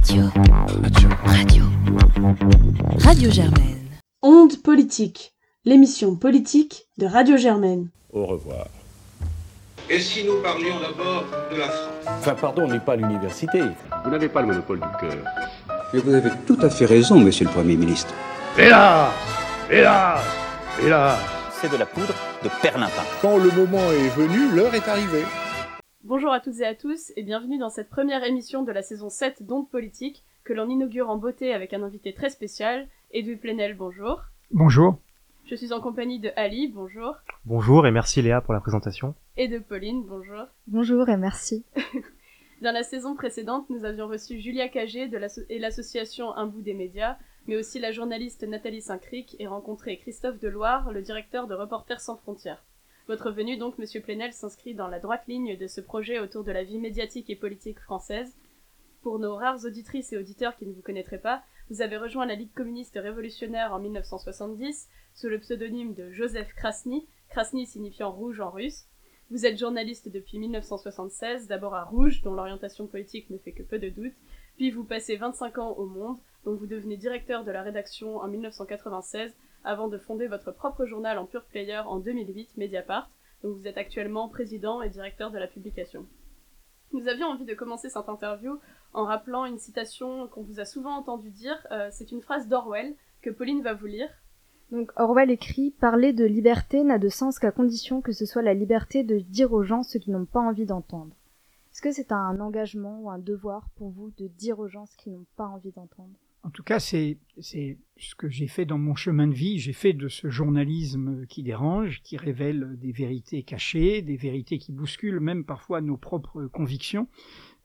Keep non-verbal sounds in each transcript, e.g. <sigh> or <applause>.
Radio. Radio. Radio. Radio Germaine. Onde politique, l'émission politique de Radio Germaine. Au revoir. Et si nous parlions d'abord de la France? Enfin, pardon, on n'est pas à l'université. Vous n'avez pas le monopole du cœur. Mais vous avez tout à fait raison, monsieur le Premier ministre. Hélas Hélas Hélas C'est de la poudre de perlimpin. Quand le moment est venu, l'heure est arrivée. Bonjour à toutes et à tous et bienvenue dans cette première émission de la saison 7 d'Onde Politique que l'on inaugure en beauté avec un invité très spécial, Edoui Plenel, bonjour. Bonjour. Je suis en compagnie de Ali, bonjour. Bonjour et merci Léa pour la présentation. Et de Pauline, bonjour. Bonjour et merci. <laughs> Dans la saison précédente, nous avions reçu Julia Cagé de et l'association Un bout des médias, mais aussi la journaliste Nathalie Saint-Cric et rencontré Christophe Deloire, le directeur de Reporters sans frontières. Votre venue donc, Monsieur Plenel, s'inscrit dans la droite ligne de ce projet autour de la vie médiatique et politique française. Pour nos rares auditrices et auditeurs qui ne vous connaîtraient pas, vous avez rejoint la Ligue communiste révolutionnaire en 1970 sous le pseudonyme de Joseph Krasny, Krasny signifiant rouge en russe. Vous êtes journaliste depuis 1976, d'abord à Rouge, dont l'orientation politique ne fait que peu de doute, puis vous passez 25 ans au Monde, dont vous devenez directeur de la rédaction en 1996 avant de fonder votre propre journal en pure player en 2008, Mediapart, dont vous êtes actuellement président et directeur de la publication. Nous avions envie de commencer cette interview en rappelant une citation qu'on vous a souvent entendu dire, euh, c'est une phrase d'Orwell que Pauline va vous lire. Donc Orwell écrit Parler de liberté n'a de sens qu'à condition que ce soit la liberté de dire aux gens ce qu'ils n'ont pas envie d'entendre. Est-ce que c'est un engagement ou un devoir pour vous de dire aux gens ce qu'ils n'ont pas envie d'entendre? En tout cas, c'est ce que j'ai fait dans mon chemin de vie. J'ai fait de ce journalisme qui dérange, qui révèle des vérités cachées, des vérités qui bousculent même parfois nos propres convictions.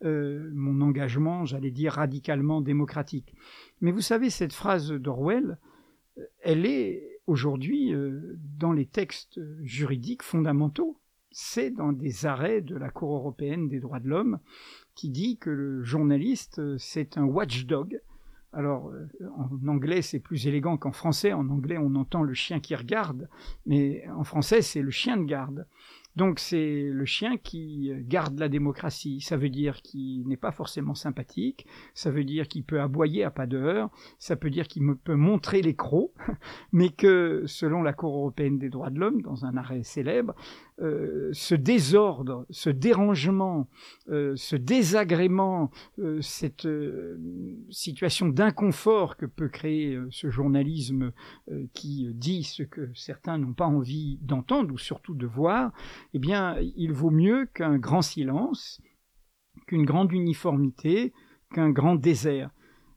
Euh, mon engagement, j'allais dire, radicalement démocratique. Mais vous savez, cette phrase d'Orwell, elle est aujourd'hui euh, dans les textes juridiques fondamentaux. C'est dans des arrêts de la Cour européenne des droits de l'homme qui dit que le journaliste, c'est un watchdog. Alors, euh, en anglais, c'est plus élégant qu'en français. En anglais, on entend le chien qui regarde, mais en français, c'est le chien de garde. Donc c'est le chien qui garde la démocratie. Ça veut dire qu'il n'est pas forcément sympathique, ça veut dire qu'il peut aboyer à pas d'heure, ça peut dire qu'il peut montrer les crocs, <laughs> mais que selon la Cour européenne des droits de l'homme, dans un arrêt célèbre, euh, ce désordre, ce dérangement, euh, ce désagrément, euh, cette euh, situation d'inconfort que peut créer euh, ce journalisme qui dit ce que certains n'ont pas envie d'entendre ou surtout de voir, eh bien, il vaut mieux qu'un grand silence, qu'une grande uniformité, qu'un grand désert.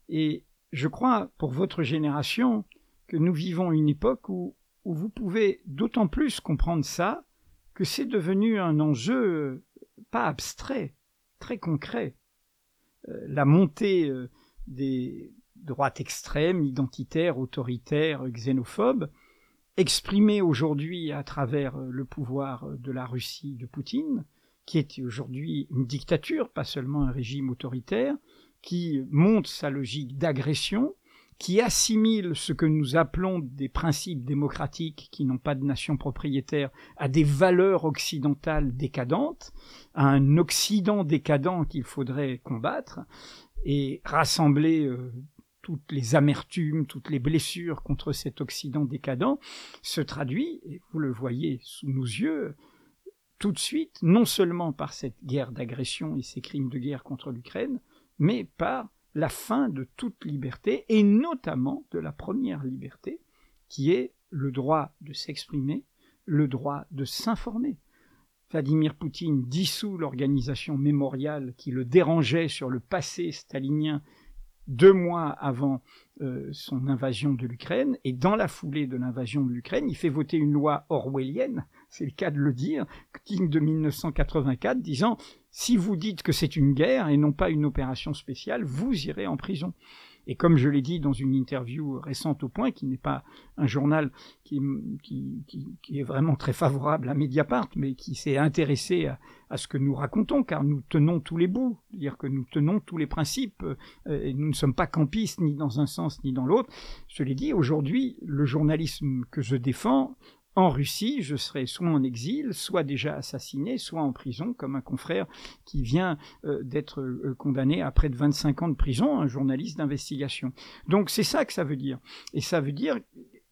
Et je crois, pour votre génération, que nous vivons une époque où, où vous pouvez d'autant plus comprendre ça que c'est devenu un enjeu pas abstrait, très concret. Euh, la montée euh, des droites extrêmes, identitaires, autoritaires, xénophobes, exprimée aujourd'hui à travers euh, le pouvoir de la Russie de Poutine, qui est aujourd'hui une dictature, pas seulement un régime autoritaire, qui monte sa logique d'agression, qui assimile ce que nous appelons des principes démocratiques qui n'ont pas de nation propriétaire à des valeurs occidentales décadentes, à un Occident décadent qu'il faudrait combattre et rassembler euh, toutes les amertumes, toutes les blessures contre cet Occident décadent, se traduit, et vous le voyez sous nos yeux, tout de suite, non seulement par cette guerre d'agression et ces crimes de guerre contre l'Ukraine, mais par la fin de toute liberté, et notamment de la première liberté, qui est le droit de s'exprimer, le droit de s'informer. Vladimir Poutine dissout l'organisation mémoriale qui le dérangeait sur le passé stalinien deux mois avant euh, son invasion de l'Ukraine, et dans la foulée de l'invasion de l'Ukraine, il fait voter une loi orwellienne, c'est le cas de le dire, digne de 1984, disant si vous dites que c'est une guerre et non pas une opération spéciale, vous irez en prison. Et comme je l'ai dit dans une interview récente au Point, qui n'est pas un journal qui, est vraiment très favorable à Mediapart, mais qui s'est intéressé à, à, ce que nous racontons, car nous tenons tous les bouts, c'est-à-dire que nous tenons tous les principes, euh, et nous ne sommes pas campistes ni dans un sens ni dans l'autre. Je l'ai dit, aujourd'hui, le journalisme que je défends en Russie, je serais soit en exil, soit déjà assassiné, soit en prison, comme un confrère qui vient euh, d'être euh, condamné à près de 25 ans de prison, un journaliste d'investigation. Donc c'est ça que ça veut dire. Et ça veut dire,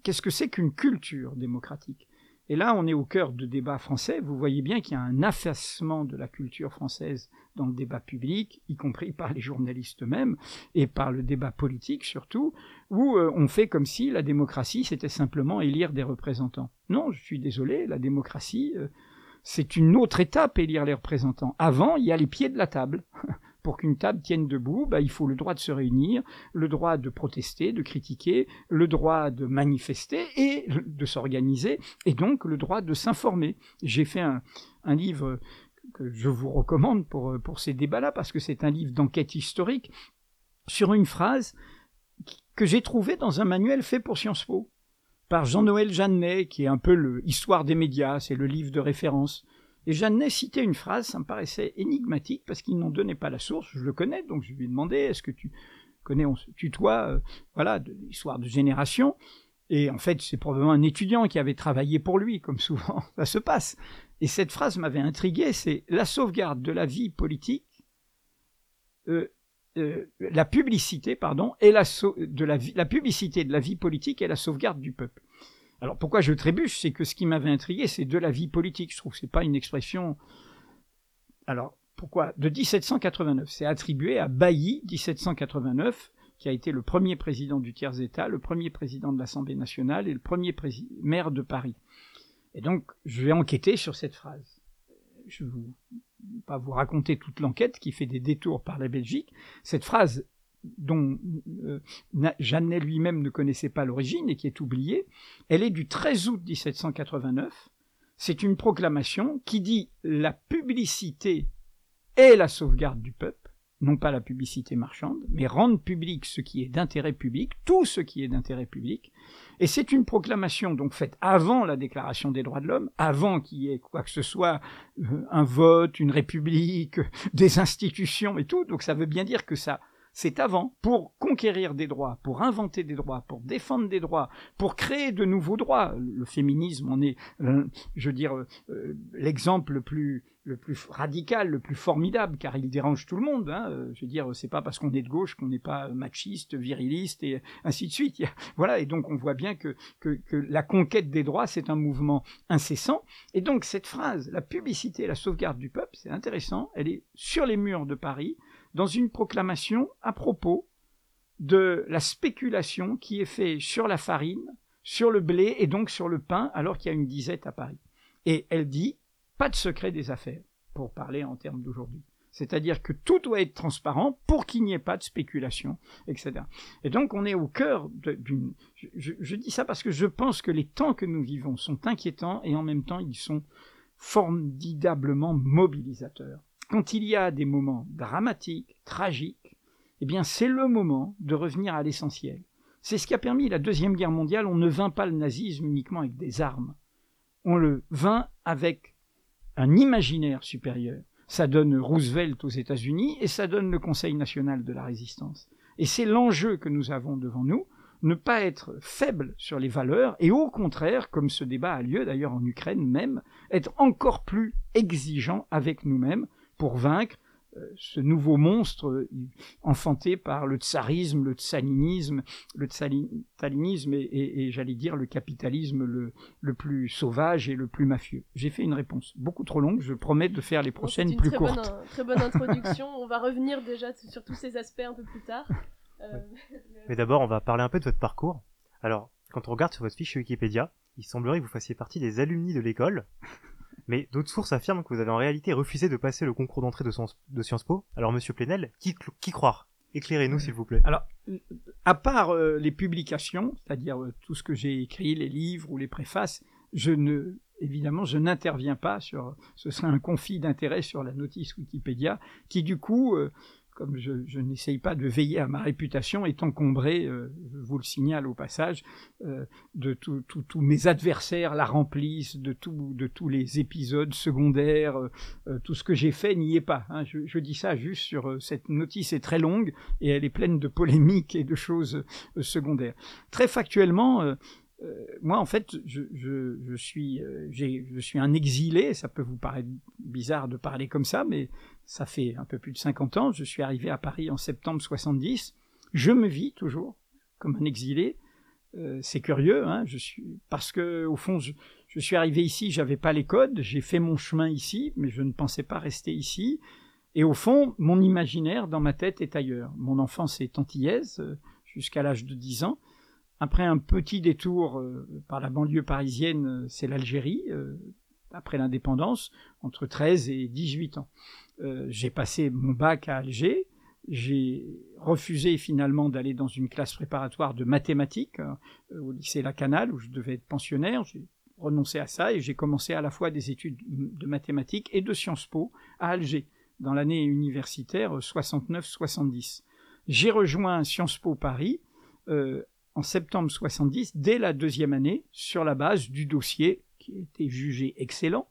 qu'est-ce que c'est qu'une culture démocratique? Et là, on est au cœur de débats français. Vous voyez bien qu'il y a un affaissement de la culture française dans le débat public, y compris par les journalistes eux-mêmes, et par le débat politique surtout, où euh, on fait comme si la démocratie, c'était simplement élire des représentants. Non, je suis désolé, la démocratie, euh, c'est une autre étape, élire les représentants. Avant, il y a les pieds de la table. <laughs> pour qu'une table tienne debout, bah, il faut le droit de se réunir, le droit de protester, de critiquer, le droit de manifester et de s'organiser, et donc le droit de s'informer. J'ai fait un, livre que je vous recommande pour, pour ces débats-là, parce que c'est un livre d'enquête historique sur une phrase que j'ai trouvée dans un manuel fait pour Sciences Po par Jean-Noël Jeannet, qui est un peu l'histoire des médias, c'est le livre de référence. Et Jeannet citait une phrase, ça me paraissait énigmatique parce qu'il n'en donnait pas la source. Je le connais, donc je lui ai demandé est-ce que tu connais, on se tutoie, euh, voilà, de l'histoire de génération. Et en fait, c'est probablement un étudiant qui avait travaillé pour lui, comme souvent <laughs> ça se passe. Et cette phrase m'avait intrigué c'est la sauvegarde de la vie politique, euh, euh, la publicité, pardon, et la, de la, la publicité de la vie politique et la sauvegarde du peuple. Alors pourquoi je trébuche C'est que ce qui m'avait intrigué, c'est de la vie politique. Je trouve que ce n'est pas une expression. Alors pourquoi? De 1789. C'est attribué à Bailly, 1789, qui a été le premier président du tiers-État, le premier président de l'Assemblée nationale et le premier maire de Paris. Et donc, je vais enquêter sur cette phrase. Je ne vais pas vous raconter toute l'enquête qui fait des détours par la Belgique. Cette phrase dont euh, Jeannet lui-même ne connaissait pas l'origine et qui est oubliée, elle est du 13 août 1789. C'est une proclamation qui dit la publicité est la sauvegarde du peuple, non pas la publicité marchande, mais rendre public ce qui est d'intérêt public, tout ce qui est d'intérêt public. Et c'est une proclamation donc faite avant la Déclaration des droits de l'homme, avant qu'il y ait quoi que ce soit, euh, un vote, une république, <laughs> des institutions et tout. Donc ça veut bien dire que ça c'est avant, pour conquérir des droits, pour inventer des droits, pour défendre des droits, pour créer de nouveaux droits. Le féminisme en est, euh, je veux dire, euh, l'exemple le plus, le plus radical, le plus formidable, car il dérange tout le monde. Hein. Euh, je veux dire, c'est pas parce qu'on est de gauche qu'on n'est pas machiste, viriliste et ainsi de suite. <laughs> Voilà, et donc on voit bien que, que, que la conquête des droits, c'est un mouvement incessant. Et donc cette phrase, la publicité, la sauvegarde du peuple, c'est intéressant. Elle est sur les murs de Paris dans une proclamation à propos de la spéculation qui est faite sur la farine, sur le blé et donc sur le pain alors qu'il y a une disette à Paris. Et elle dit pas de secret des affaires, pour parler en termes d'aujourd'hui. C'est-à-dire que tout doit être transparent pour qu'il n'y ait pas de spéculation, etc. Et donc on est au cœur d'une... Je, dis ça parce que je pense que les temps que nous vivons sont inquiétants et en même temps ils sont formidablement mobilisateurs quand il y a des moments dramatiques, tragiques, eh bien c'est le moment de revenir à l'essentiel. C'est ce qui a permis la Deuxième Guerre mondiale. On ne vint pas le nazisme uniquement avec des armes. On le vint avec un imaginaire supérieur. Ça donne Roosevelt aux États-Unis et ça donne le Conseil national de la résistance. Et c'est l'enjeu que nous avons devant nous, ne pas être faible sur les valeurs et au contraire, comme ce débat a lieu d'ailleurs en Ukraine même, être encore plus exigeant avec nous-mêmes pour vaincre ce nouveau monstre euh, enfanté par le tsarisme, le tsalinisme, le tsalinisme et, j'allais dire le capitalisme le, le, plus sauvage et le plus mafieux. J'ai fait une réponse beaucoup trop longue, je promets de faire les prochaines plus courtes. C'est une très bonne introduction, on va revenir déjà sur tous ces aspects un peu plus tard. Euh, <laughs> Mais d'abord, on va parler un peu de votre parcours. Alors, quand on regarde sur votre fiche Wikipédia, il semblerait que vous fassiez partie des alumni de l'école mais d'autres sources affirment que vous avez en réalité refusé de passer le concours d'entrée de, Sciences Po. Alors, monsieur Plenel, qui, croire? Éclairez-nous, s'il vous plaît. Alors, à part euh, les publications, c'est-à-dire euh, tout ce que j'ai écrit, les livres ou les préfaces, je ne, évidemment, je n'interviens pas sur, ce serait un conflit d'intérêt sur la notice Wikipédia, qui du coup euh, comme je, n'essaye pas de veiller à ma réputation, est encombré, euh, je vous le signale au passage, euh, de tous mes adversaires la remplissent, de, tous les épisodes secondaires, euh, tout ce que j'ai fait n'y est pas. Hein. Je, dis ça juste sur cette notice est très longue et elle est pleine de polémiques et de choses secondaires. Très factuellement, moi, en fait, je suis un exilé. Ça peut vous paraître bizarre de parler comme ça, mais ça fait un peu plus de 50 ans. Je suis arrivé à Paris en septembre 70. Je me vis toujours comme un exilé. Euh, c'est curieux, hein, parce que au fond, je, suis arrivé ici, j'avais pas les codes, j'ai fait mon chemin ici, mais je ne pensais pas rester ici. Et au fond, mon imaginaire dans ma tête est ailleurs. Mon enfance est antillaise euh, jusqu'à l'âge de 10 ans. Après un petit détour euh, par la banlieue parisienne, c'est l'Algérie, après l'indépendance, entre 13 et 18 ans. Euh, j'ai passé mon bac à Alger, j'ai refusé finalement d'aller dans une classe préparatoire de mathématiques euh, au lycée Lacanal, où je devais être pensionnaire. J'ai renoncé à ça et j'ai commencé à la fois des études de mathématiques et de Sciences Po à Alger, dans l'année universitaire 69-70. J'ai rejoint Sciences Po Paris euh, en septembre 70, dès la deuxième année, sur la base du dossier qui été jugé excellent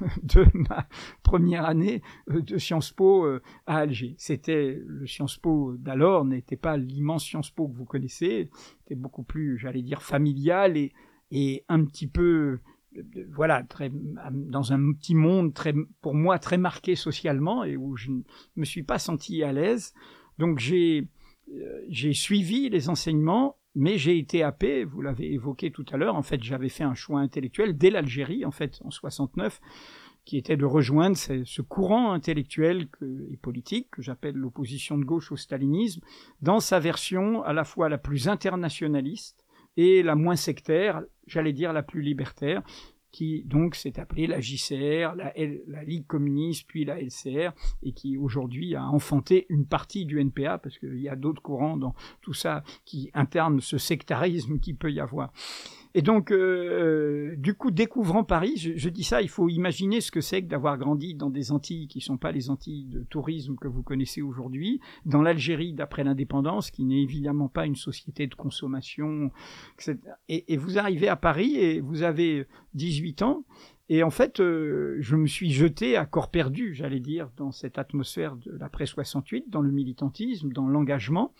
<laughs> de ma première année euh, de Sciences Po euh, à Alger. C'était le Sciences Po d'alors n'était pas l'immense Sciences Po que vous connaissez, c'était beaucoup plus, j'allais dire, familial et, et un petit peu euh, voilà, très, dans un petit monde très, pour moi très marqué socialement et où je ne me suis pas senti à l'aise. Donc j'ai j'ai suivi les enseignements, mais j'ai été happé, vous l'avez évoqué tout à l'heure, en fait j'avais fait un choix intellectuel dès l'Algérie, en fait, en 69, qui était de rejoindre ce, courant intellectuel et politique que j'appelle l'opposition de gauche au stalinisme, dans sa version à la fois la plus internationaliste et la moins sectaire, j'allais dire la plus libertaire, qui donc s'est appelée la JCR, la, Ligue communiste, puis la LCR, et qui aujourd'hui a enfanté une partie du NPA, parce qu'il y a d'autres courants dans tout ça qui internent ce sectarisme qui peut y avoir. Et donc, euh, du coup, découvrant Paris, je, dis ça, il faut imaginer ce que c'est que d'avoir grandi dans des Antilles qui ne sont pas les Antilles de tourisme que vous connaissez aujourd'hui, dans l'Algérie d'après l'indépendance, qui n'est évidemment pas une société de consommation, etc. Et, et, vous arrivez à Paris et vous avez 18 ans, et en fait, euh, je me suis jeté à corps perdu, j'allais dire, dans cette atmosphère de l'après 68, dans le militantisme, dans l'engagement.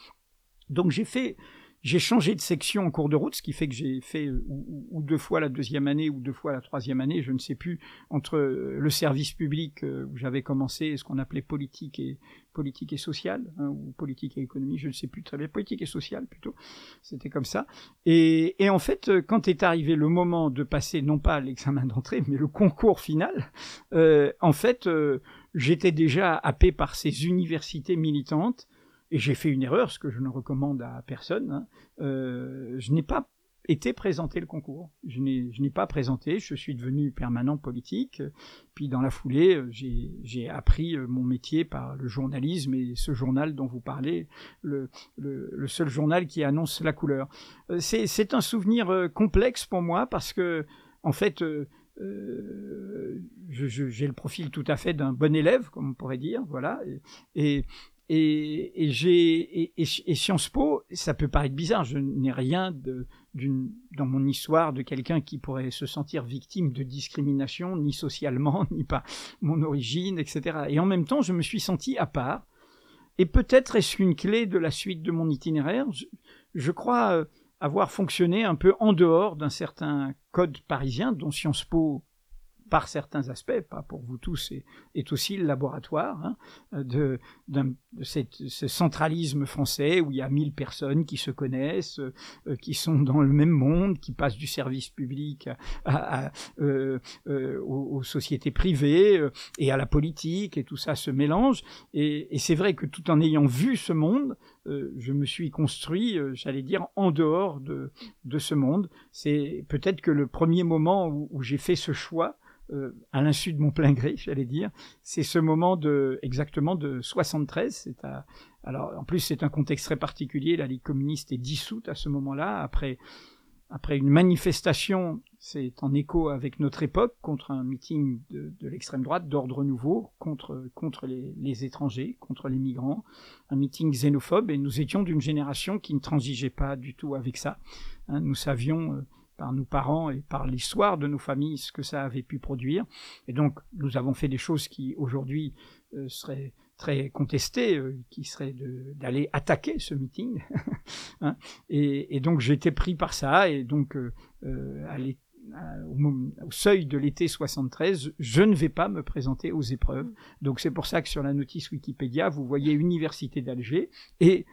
Donc j'ai fait j'ai changé de section en cours de route, ce qui fait que j'ai fait ou, ou, deux fois la deuxième année ou deux fois la troisième année, je ne sais plus, entre le service public où j'avais commencé ce qu'on appelait politique et politique et sociale, hein, ou politique et économie, je ne sais plus très bien, politique et sociale plutôt, c'était comme ça. Et, et, en fait, quand est arrivé le moment de passer non pas l'examen d'entrée, mais le concours final, euh, en fait, euh, j'étais déjà happé par ces universités militantes et j'ai fait une erreur, ce que je ne recommande à personne. Hein. Euh, je n'ai pas été présenté le concours. Je n'ai pas présenté. Je suis devenu permanent politique. Puis dans la foulée, j'ai appris mon métier par le journalisme et ce journal dont vous parlez, le, seul journal qui annonce la couleur. C'est un souvenir complexe pour moi parce que, en fait, euh, j'ai le profil tout à fait d'un bon élève, comme on pourrait dire, voilà. Et et, et j'ai et, et, Sciences Po, ça peut paraître bizarre, je n'ai rien de, dans mon histoire de quelqu'un qui pourrait se sentir victime de discrimination, ni socialement, <laughs> ni par mon origine, etc. Et en même temps, je me suis senti à part. Et peut-être est-ce une clé de la suite de mon itinéraire. Je, je crois avoir fonctionné un peu en dehors d'un certain code parisien dont Sciences Po par certains aspects, pas pour vous tous, est, aussi le laboratoire hein, de, ce centralisme français où il y a mille personnes qui se connaissent, euh, qui sont dans le même monde, qui passent du service public euh, euh, aux, sociétés privées et à la politique, et tout ça se mélange. Et, c'est vrai que tout en ayant vu ce monde, je me suis construit, j'allais dire, en dehors de, ce monde. C'est peut-être que le premier moment où j'ai fait ce choix, euh, à l'insu de mon plein gré, <laughs> j'allais dire, c'est ce moment de exactement de 73. C'est à, alors en plus c'est un contexte très particulier. La Ligue communiste est dissoute à ce moment-là après après une manifestation. C'est en écho avec notre époque contre un meeting de, l'extrême droite d'ordre nouveau contre contre les, les, étrangers, contre les migrants, un meeting xénophobe. Et nous étions d'une génération qui ne transigeait pas du tout avec ça. Hein, nous savions euh, par nos parents et par l'histoire de nos familles ce que ça avait pu produire. Et donc, nous avons fait des choses qui, aujourd'hui, euh, seraient très contesté, euh, qui serait d'aller attaquer ce meeting. <laughs> hein, et, et, donc j'étais pris par ça, et donc euh, au, seuil de l'été 73, je ne vais pas me présenter aux épreuves. Donc c'est pour ça que sur la notice Wikipédia, vous voyez Université d'Alger et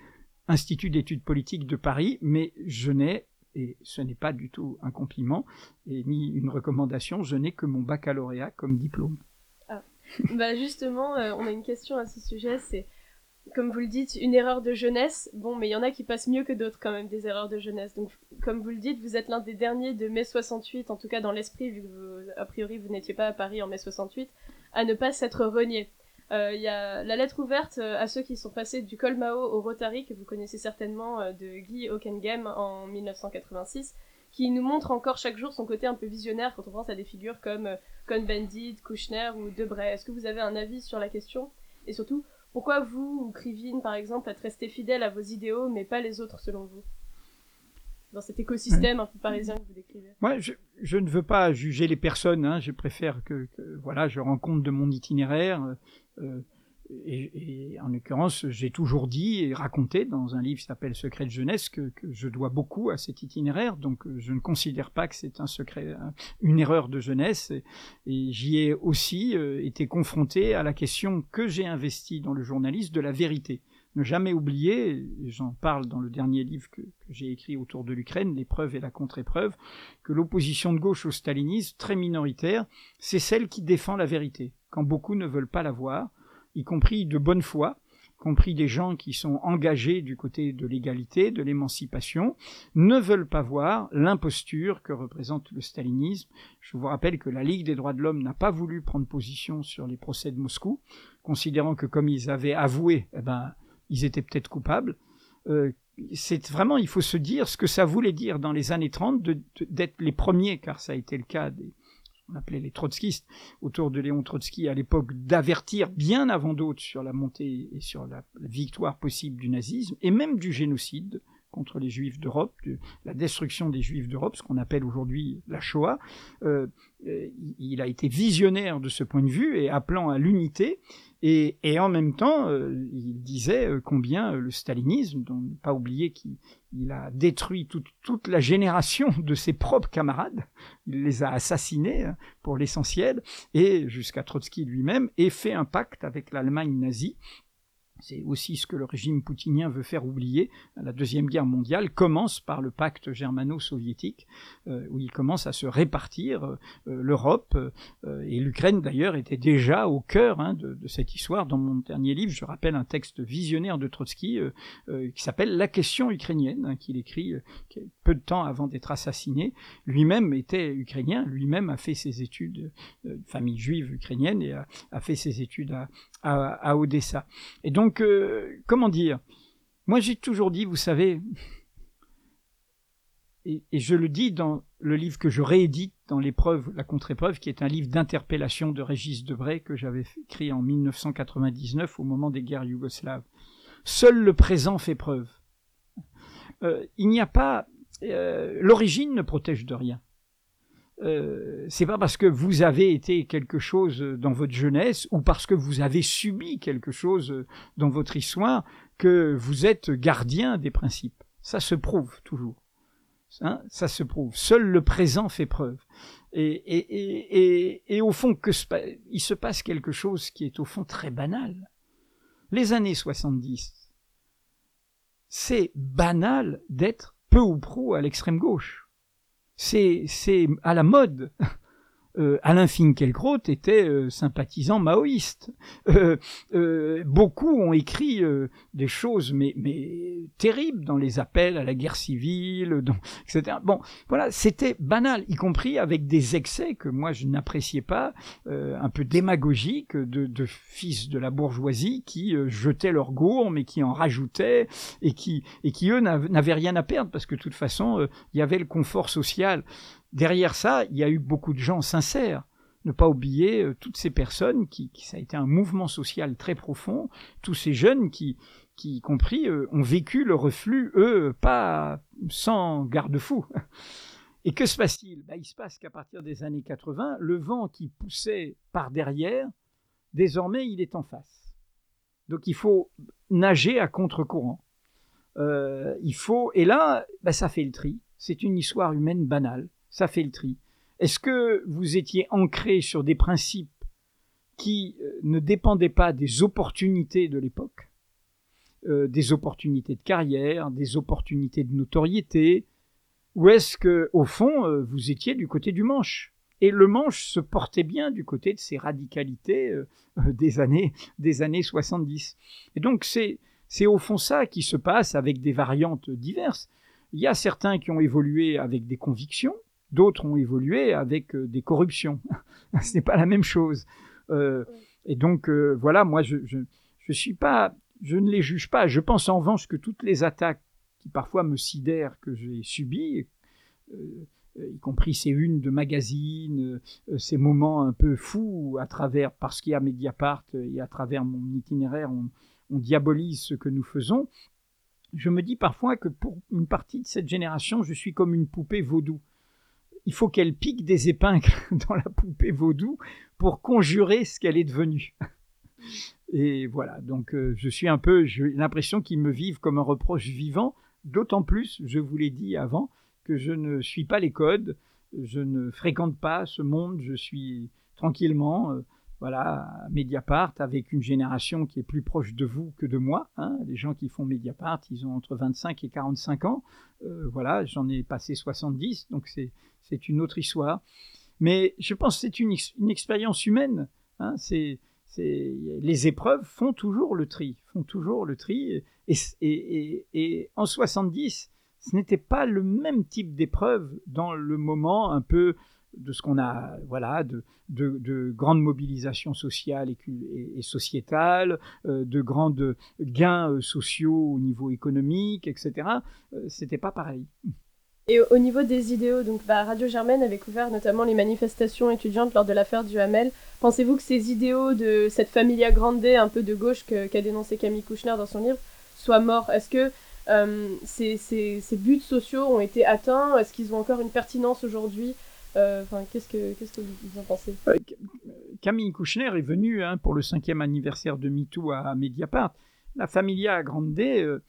Institut d'études politiques de Paris, mais je n'ai, et ce n'est pas du tout un compliment, et ni une recommandation, je n'ai que mon baccalauréat comme diplôme. Ah. bah justement, euh, on a une question à ce sujet, c'est comme vous le dites, une erreur de jeunesse. Bon, mais il y en a qui passent mieux que d'autres quand même, des erreurs de jeunesse. Donc, comme vous le dites, vous êtes l'un des derniers de mai 68, en tout cas dans l'esprit, vu que a priori vous n'étiez pas à Paris en mai 68, à ne pas s'être renié. Euh, il y a la lettre ouverte euh, à ceux qui sont passés du Colmao au Rotary, que vous connaissez certainement, euh, de Guy Hockenheim en 1986, qui nous montre encore chaque jour son côté un peu visionnaire quand on pense à des figures comme Cohn-Bendit, Kouchner ou Debray. Est-ce que vous avez un avis sur la question? Et surtout, pourquoi vous, ou Krivine par exemple, êtes resté fidèle à vos idéaux, mais pas les autres selon vous? Dans cet écosystème un peu parisien que vous décrivez Moi, je, ne veux pas juger les personnes. Hein, je préfère que, que, voilà, je rends compte de mon itinéraire. Euh, et, en l'occurrence, j'ai toujours dit et raconté dans un livre qui s'appelle Secret de jeunesse que, je dois beaucoup à cet itinéraire. Donc, je ne considère pas que c'est un secret, une erreur de jeunesse. Et, j'y ai aussi euh, été confronté à la question que j'ai investie dans le journalisme de la vérité ne jamais oublier, j'en parle dans le dernier livre que j'ai écrit autour de l'Ukraine, l'épreuve et la contre-épreuve, que l'opposition de gauche au stalinisme, très minoritaire, c'est celle qui défend la vérité, quand beaucoup ne veulent pas la voir, y compris de bonne foi, y compris des gens qui sont engagés du côté de l'égalité, de l'émancipation, ne veulent pas voir l'imposture que représente le stalinisme. Je vous rappelle que la Ligue des droits de l'homme n'a pas voulu prendre position sur les procès de Moscou, considérant que comme ils avaient avoué, eh ben, ils étaient peut-être coupables. Euh, c'est vraiment, il faut se dire ce que ça voulait dire dans les années 30 d'être les premiers, car ça a été le cas des, on appelait les trotskistes, autour de Léon Trotsky à l'époque, d'avertir bien avant d'autres sur la montée et sur la, victoire possible du nazisme, et même du génocide contre les juifs d'Europe, de la destruction des juifs d'Europe, ce qu'on appelle aujourd'hui la Shoah. Euh, il a été visionnaire de ce point de vue et appelant à l'unité, et, et, en même temps, euh, il disait euh, combien euh, le stalinisme, dont pas oublier qu'il a détruit toute, toute, la génération de ses propres camarades, il les a assassinés hein, pour l'essentiel, et jusqu'à Trotsky lui-même, et fait un pacte avec l'Allemagne nazie c'est aussi ce que le régime poutinien veut faire oublier. La Deuxième Guerre mondiale commence par le pacte germano-soviétique, euh, où il commence à se répartir euh, l'Europe. Euh, et l'Ukraine, d'ailleurs, était déjà au cœur hein, de, cette histoire. Dans mon dernier livre, je rappelle un texte visionnaire de Trotsky qui s'appelle La question ukrainienne, hein, qu'il écrit peu de temps avant d'être assassiné. Lui-même était ukrainien, lui-même a fait ses études, famille juive ukrainienne, et a fait ses études à, à, Odessa. Et donc, euh, comment dire? Moi, j'ai toujours dit, vous savez, et, et, je le dis dans le livre que je réédite dans l'épreuve, la contre-épreuve, qui est un livre d'interpellation de Régis Debray que j'avais écrit en 1999 au moment des guerres yougoslaves. Seul le présent fait preuve. Euh, il n'y a pas, euh, l'origine ne protège de rien. Euh, c'est pas parce que vous avez été quelque chose dans votre jeunesse ou parce que vous avez subi quelque chose dans votre histoire que vous êtes gardien des principes. Ça se prouve toujours. Hein ça se prouve. Seul le présent fait preuve. Et, et, et, et, au fond, que il se passe quelque chose qui est au fond très banal. Les années 70, c'est banal d'être peu ou prou à l'extrême gauche c'est à la mode. Euh, Alain Finkielkraut était euh, sympathisant maoïste. Euh, beaucoup ont écrit des choses mais, mais terribles dans les appels à la guerre civile, etc. Bon, voilà, c'était banal, y compris avec des excès que moi je n'appréciais pas, un peu démagogiques de, de, fils de la bourgeoisie qui jetaient leur gourme et qui en rajoutaient et qui, et qui eux n'avaient rien à perdre parce que de toute façon il y avait le confort social derrière ça, il y a eu beaucoup de gens sincères. Ne pas oublier euh, toutes ces personnes qui, ça a été un mouvement social très profond, tous ces jeunes qui, qui y compris, euh, ont vécu le reflux, eux, pas sans garde-fou. <laughs> Et que se passe-t-il? Ben, Il se passe qu'à partir des années 80, le vent qui poussait par derrière, désormais, il est en face. Donc il faut nager à contre-courant. Euh, il faut et là, bah, ça fait le tri. C'est une histoire humaine banale. Ça fait le tri. Est-ce que vous étiez ancré sur des principes qui euh, ne dépendaient pas des opportunités de l'époque, euh, des opportunités de carrière, des opportunités de notoriété, ou est-ce que au fond euh, vous étiez du côté du manche? Et le manche se portait bien du côté de ces radicalités des années des années 70. Et donc c'est c'est au fond ça qui se passe avec des variantes diverses. Il y a certains qui ont évolué avec des convictions, d'autres ont évolué avec des corruptions. <laughs> Ce n'est pas la même chose. Euh, et donc euh, voilà, moi je, je, suis pas, je ne les juge pas. Je pense en revanche que toutes les attaques qui parfois me sidèrent que j'ai subies, euh, y compris ces unes de magazines, ces moments un peu fous à travers, parce qu'il y a Mediapart et à travers mon itinéraire, on, on diabolise ce que nous faisons. Je me dis parfois que pour une partie de cette génération, je suis comme une poupée vaudou il faut qu'elle pique des épingles <laughs> dans la poupée vaudou pour conjurer ce qu'elle est devenue. Et voilà, donc euh, je suis un peu, j'ai l'impression qu'ils me vivent comme un reproche vivant, d'autant plus, je vous l'ai dit avant, que je ne suis pas les codes, je ne fréquente pas ce monde, je suis tranquillement, euh, voilà, Mediapart, avec une génération qui est plus proche de vous que de moi. Hein. Les gens qui font Mediapart, ils ont entre 25 et 45 ans. Euh, voilà, j'en ai passé 70, donc c'est une autre histoire. Mais je pense que c'est une, une, expérience humaine. Hein. Les épreuves font toujours le tri, font toujours le tri. Et, et, et en 70, ce n'était pas le même type d'épreuve dans le moment un peu de ce qu'on a, voilà, de, de, de grandes mobilisations sociales et, sociétales, euh, de grands gains euh, sociaux au niveau économique, etc. Euh, C'était pas pareil. Et au niveau des idéaux, donc bah, Radio Germaine avait couvert notamment les manifestations étudiantes lors de l'affaire du Hamel. Pensez-vous que ces idéaux de cette familia grande un peu de gauche qu'a dénoncé Camille Kouchner dans son livre soient morts? Est-ce que ces, ces, buts sociaux ont été atteints? Est-ce qu'ils ont encore une pertinence aujourd'hui? Euh, qu'est-ce que qu'est-ce que vous en pensez? Euh, Camille Kouchner est venue hein, pour le cinquième anniversaire de MeToo à Mediapart. La Familia Grande, euh,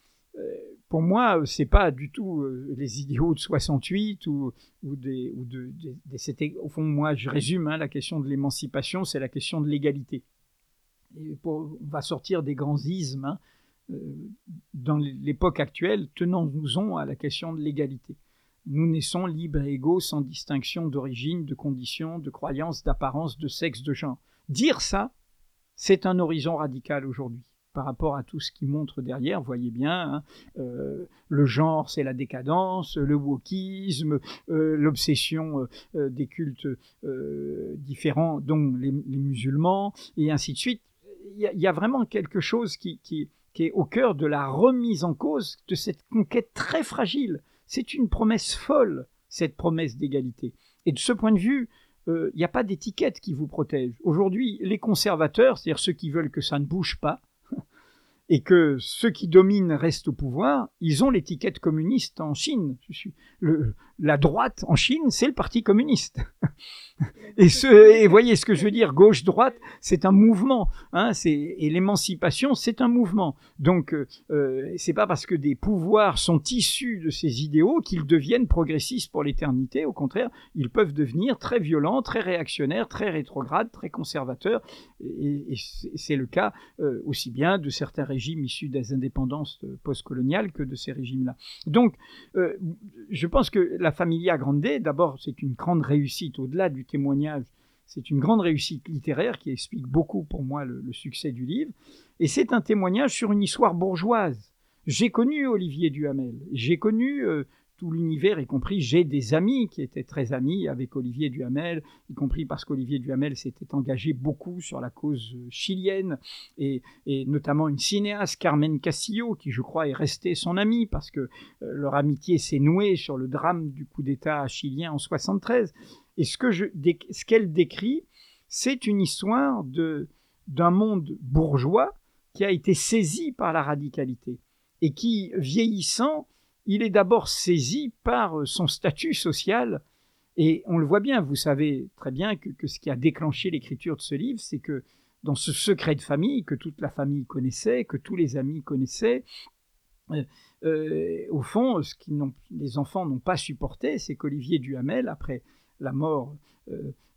pour moi, c'est pas du tout les idéaux de 68 ou, des ou de, au fond moi je résume hein, la question de l'émancipation, c'est la question de l'égalité. On va sortir des grands ismes hein, dans l'époque actuelle, tenons-nous-en à la question de l'égalité. Nous naissons libres et égaux sans distinction d'origine, de condition, de croyance, d'apparence, de sexe, de genre. Dire ça, c'est un horizon radical aujourd'hui par rapport à tout ce qui montre derrière. Voyez bien, hein, euh, le genre, c'est la décadence, le wokisme, euh, l'obsession euh, des cultes différents, dont les, musulmans, et ainsi de suite. Il y, a vraiment quelque chose qui, qui est au cœur de la remise en cause de cette conquête très fragile c'est une promesse folle, cette promesse d'égalité. Et de ce point de vue, il euh, n'y a pas d'étiquette qui vous protège. Aujourd'hui, les conservateurs, c'est-à-dire ceux qui veulent que ça ne bouge pas, <laughs> et que ceux qui dominent restent au pouvoir, ils ont l'étiquette communiste en Chine. La droite en Chine, c'est le Parti communiste. <laughs> et, ce, et voyez ce que je veux dire, gauche-droite, c'est un mouvement. Hein, et l'émancipation, c'est un mouvement. Donc, euh, euh, c'est pas parce que des pouvoirs sont issus de ces idéaux qu'ils deviennent progressistes pour l'éternité. Au contraire, ils peuvent devenir très violents, très réactionnaires, très rétrogrades, très conservateurs. Et, c'est le cas euh, aussi bien de certains régimes issus des indépendances euh, postcoloniales que de ces régimes-là. Donc, euh, je pense que la Familia Grande, d'abord, c'est une grande réussite au-delà du témoignage. C'est une grande réussite littéraire qui explique beaucoup pour moi le, succès du livre. Et c'est un témoignage sur une histoire bourgeoise. J'ai connu Olivier Duhamel. J'ai connu tout l'univers, y compris j'ai des amis qui étaient très amis avec Olivier Duhamel, y compris parce qu'Olivier Duhamel s'était engagé beaucoup sur la cause chilienne, et, notamment une cinéaste, Carmen Castillo, qui je crois est restée son amie, parce que euh, leur amitié s'est nouée sur le drame du coup d'État chilien en 73. Et ce que je, ce qu'elle décrit, c'est une histoire d'un monde bourgeois qui a été saisi par la radicalité et qui, vieillissant, il est d'abord saisi par euh, son statut social. Et on le voit bien, vous savez très bien que, ce qui a déclenché l'écriture de ce livre, c'est que dans ce secret de famille que toute la famille connaissait, que tous les amis connaissaient. Euh, euh, au fond, ce que les enfants n'ont pas supporté, c'est qu'Olivier Duhamel, après la mort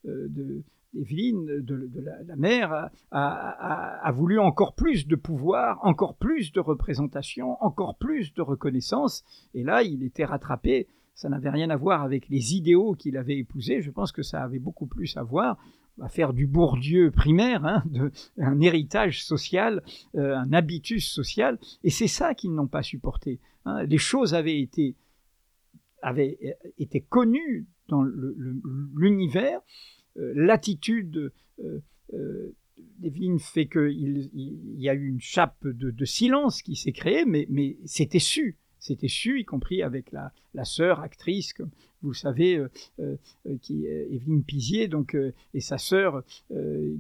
de Evelyne, de, la, mère, a, voulu encore plus de pouvoir, encore plus de représentation, encore plus de reconnaissance. Et là, il était rattrapé. Ça n'avait rien à voir avec les idéaux qu'il avait épousés. Je pense que ça avait beaucoup plus à voir à faire du Bourdieu primaire, hein, de, un héritage social, euh, un habitus social, et c'est ça qu'ils n'ont pas supporté. Hein. Les choses avaient été, avaient été connues dans l'univers, euh, l'attitude euh, euh, d'Evelyne fait qu'il il y a eu une chape de, silence qui s'est créée, mais, c'était su. C'était su, y compris avec la, sœur actrice, comme vous savez, qui Evelyne Pizier, donc, et sa sœur,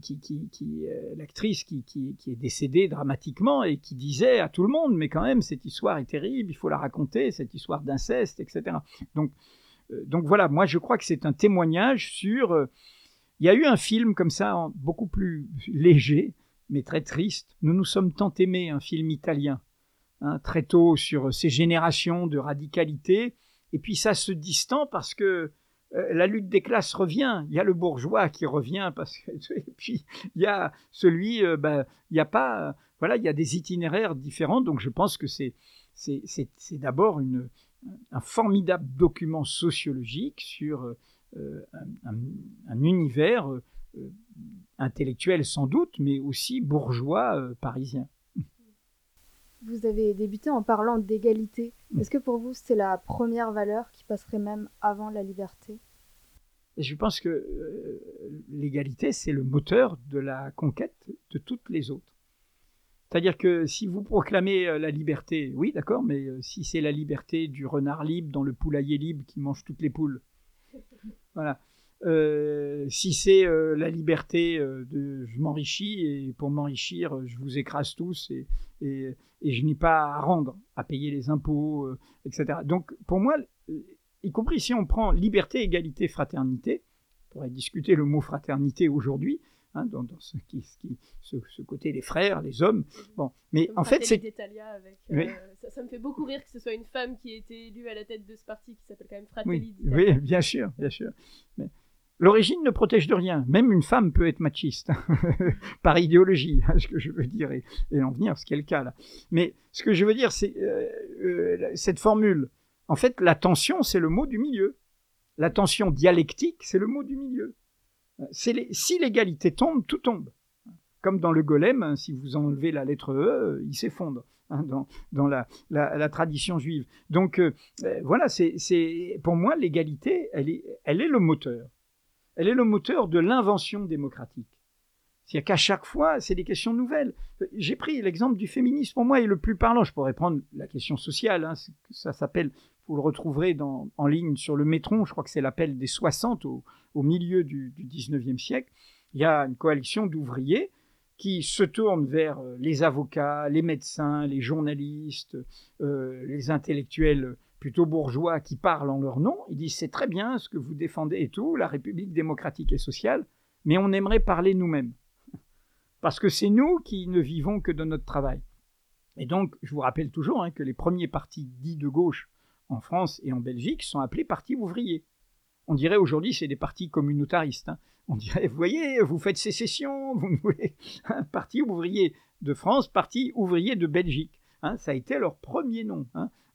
qui, l'actrice qui, est décédée dramatiquement et qui disait à tout le monde, mais quand même, cette histoire est terrible, il faut la raconter, cette histoire d'inceste, etc. Donc voilà, moi je crois que c'est un témoignage sur il y a eu un film comme ça, beaucoup plus léger, mais très triste. Nous nous sommes tant aimés, un film italien, hein, très tôt sur ces générations de radicalité, et puis ça se distend parce que euh, la lutte des classes revient. Il y a le bourgeois qui revient parce que <laughs> et puis il y a celui, euh, ben, il y a pas, voilà, il y a des itinéraires différents. Donc je pense que c'est c'est d'abord un formidable document sociologique sur euh, un, univers euh, euh, intellectuel sans doute, mais aussi bourgeois parisien. Vous avez débuté en parlant d'égalité. Mm. Est-ce que pour vous, c'est la première valeur qui passerait même avant la liberté? Je pense que l'égalité, c'est le moteur de la conquête de toutes les autres. C'est-à-dire que si vous proclamez la liberté, oui, d'accord, mais si c'est la liberté du renard libre dans le poulailler libre qui mange toutes les poules, voilà. Euh, si c'est euh, la liberté euh, de je m'enrichis et pour m'enrichir je vous écrase tous et, et, je n'ai pas à rendre, à payer les impôts, etc. Donc pour moi, y compris si on prend liberté, égalité, fraternité, on pourrait discuter le mot fraternité aujourd'hui, hein, dans, ce, qui, ce, côté des frères, les hommes. Bon, mais en fait, c'est. ça, ça, me fait beaucoup rire que ce soit une femme qui ait été élue à la tête de ce parti qui s'appelle quand même Fratelli oui, oui, bien sûr, bien sûr. Mais L'origine ne protège de rien. Même une femme peut être machiste, <laughs> par idéologie, hein, ce que je veux dire, et, en venir, ce qui est le cas là. Mais ce que je veux dire, c'est euh, euh, cette formule. En fait, la tension, c'est le mot du milieu. La tension dialectique, c'est le mot du milieu. Les, si l'égalité tombe, tout tombe. Comme dans le golem, hein, si vous enlevez la lettre E, il s'effondre. Hein, dans, la, tradition juive. Donc euh, voilà, c'est pour moi l'égalité, elle est le moteur elle est le moteur de l'invention démocratique. C'est-à-dire qu'à chaque fois, c'est des questions nouvelles. J'ai pris l'exemple du féminisme, pour moi, est le plus parlant. Je pourrais prendre la question sociale, hein, ça s'appelle, vous le retrouverez en ligne sur le Métron, je crois que c'est l'appel des 60 au, milieu du, du 19e siècle. Il y a une coalition d'ouvriers qui se tournent vers euh, les avocats, les médecins, les journalistes, euh, les intellectuels plutôt bourgeois qui parlent en leur nom. Ils disent c'est très bien ce que vous défendez et tout, la République démocratique et sociale, mais on aimerait parler nous-mêmes. Parce que c'est nous qui ne vivons que de notre travail. Et donc, je vous rappelle toujours hein, que les premiers partis dits de gauche en France et en Belgique sont appelés partis ouvriers. On dirait aujourd'hui c'est des partis communautaristes. Hein. On dirait, vous voyez, vous faites sécession, vous voulez un parti ouvrier de France, parti ouvrier de Belgique. Hein. ça a été leur premier nom.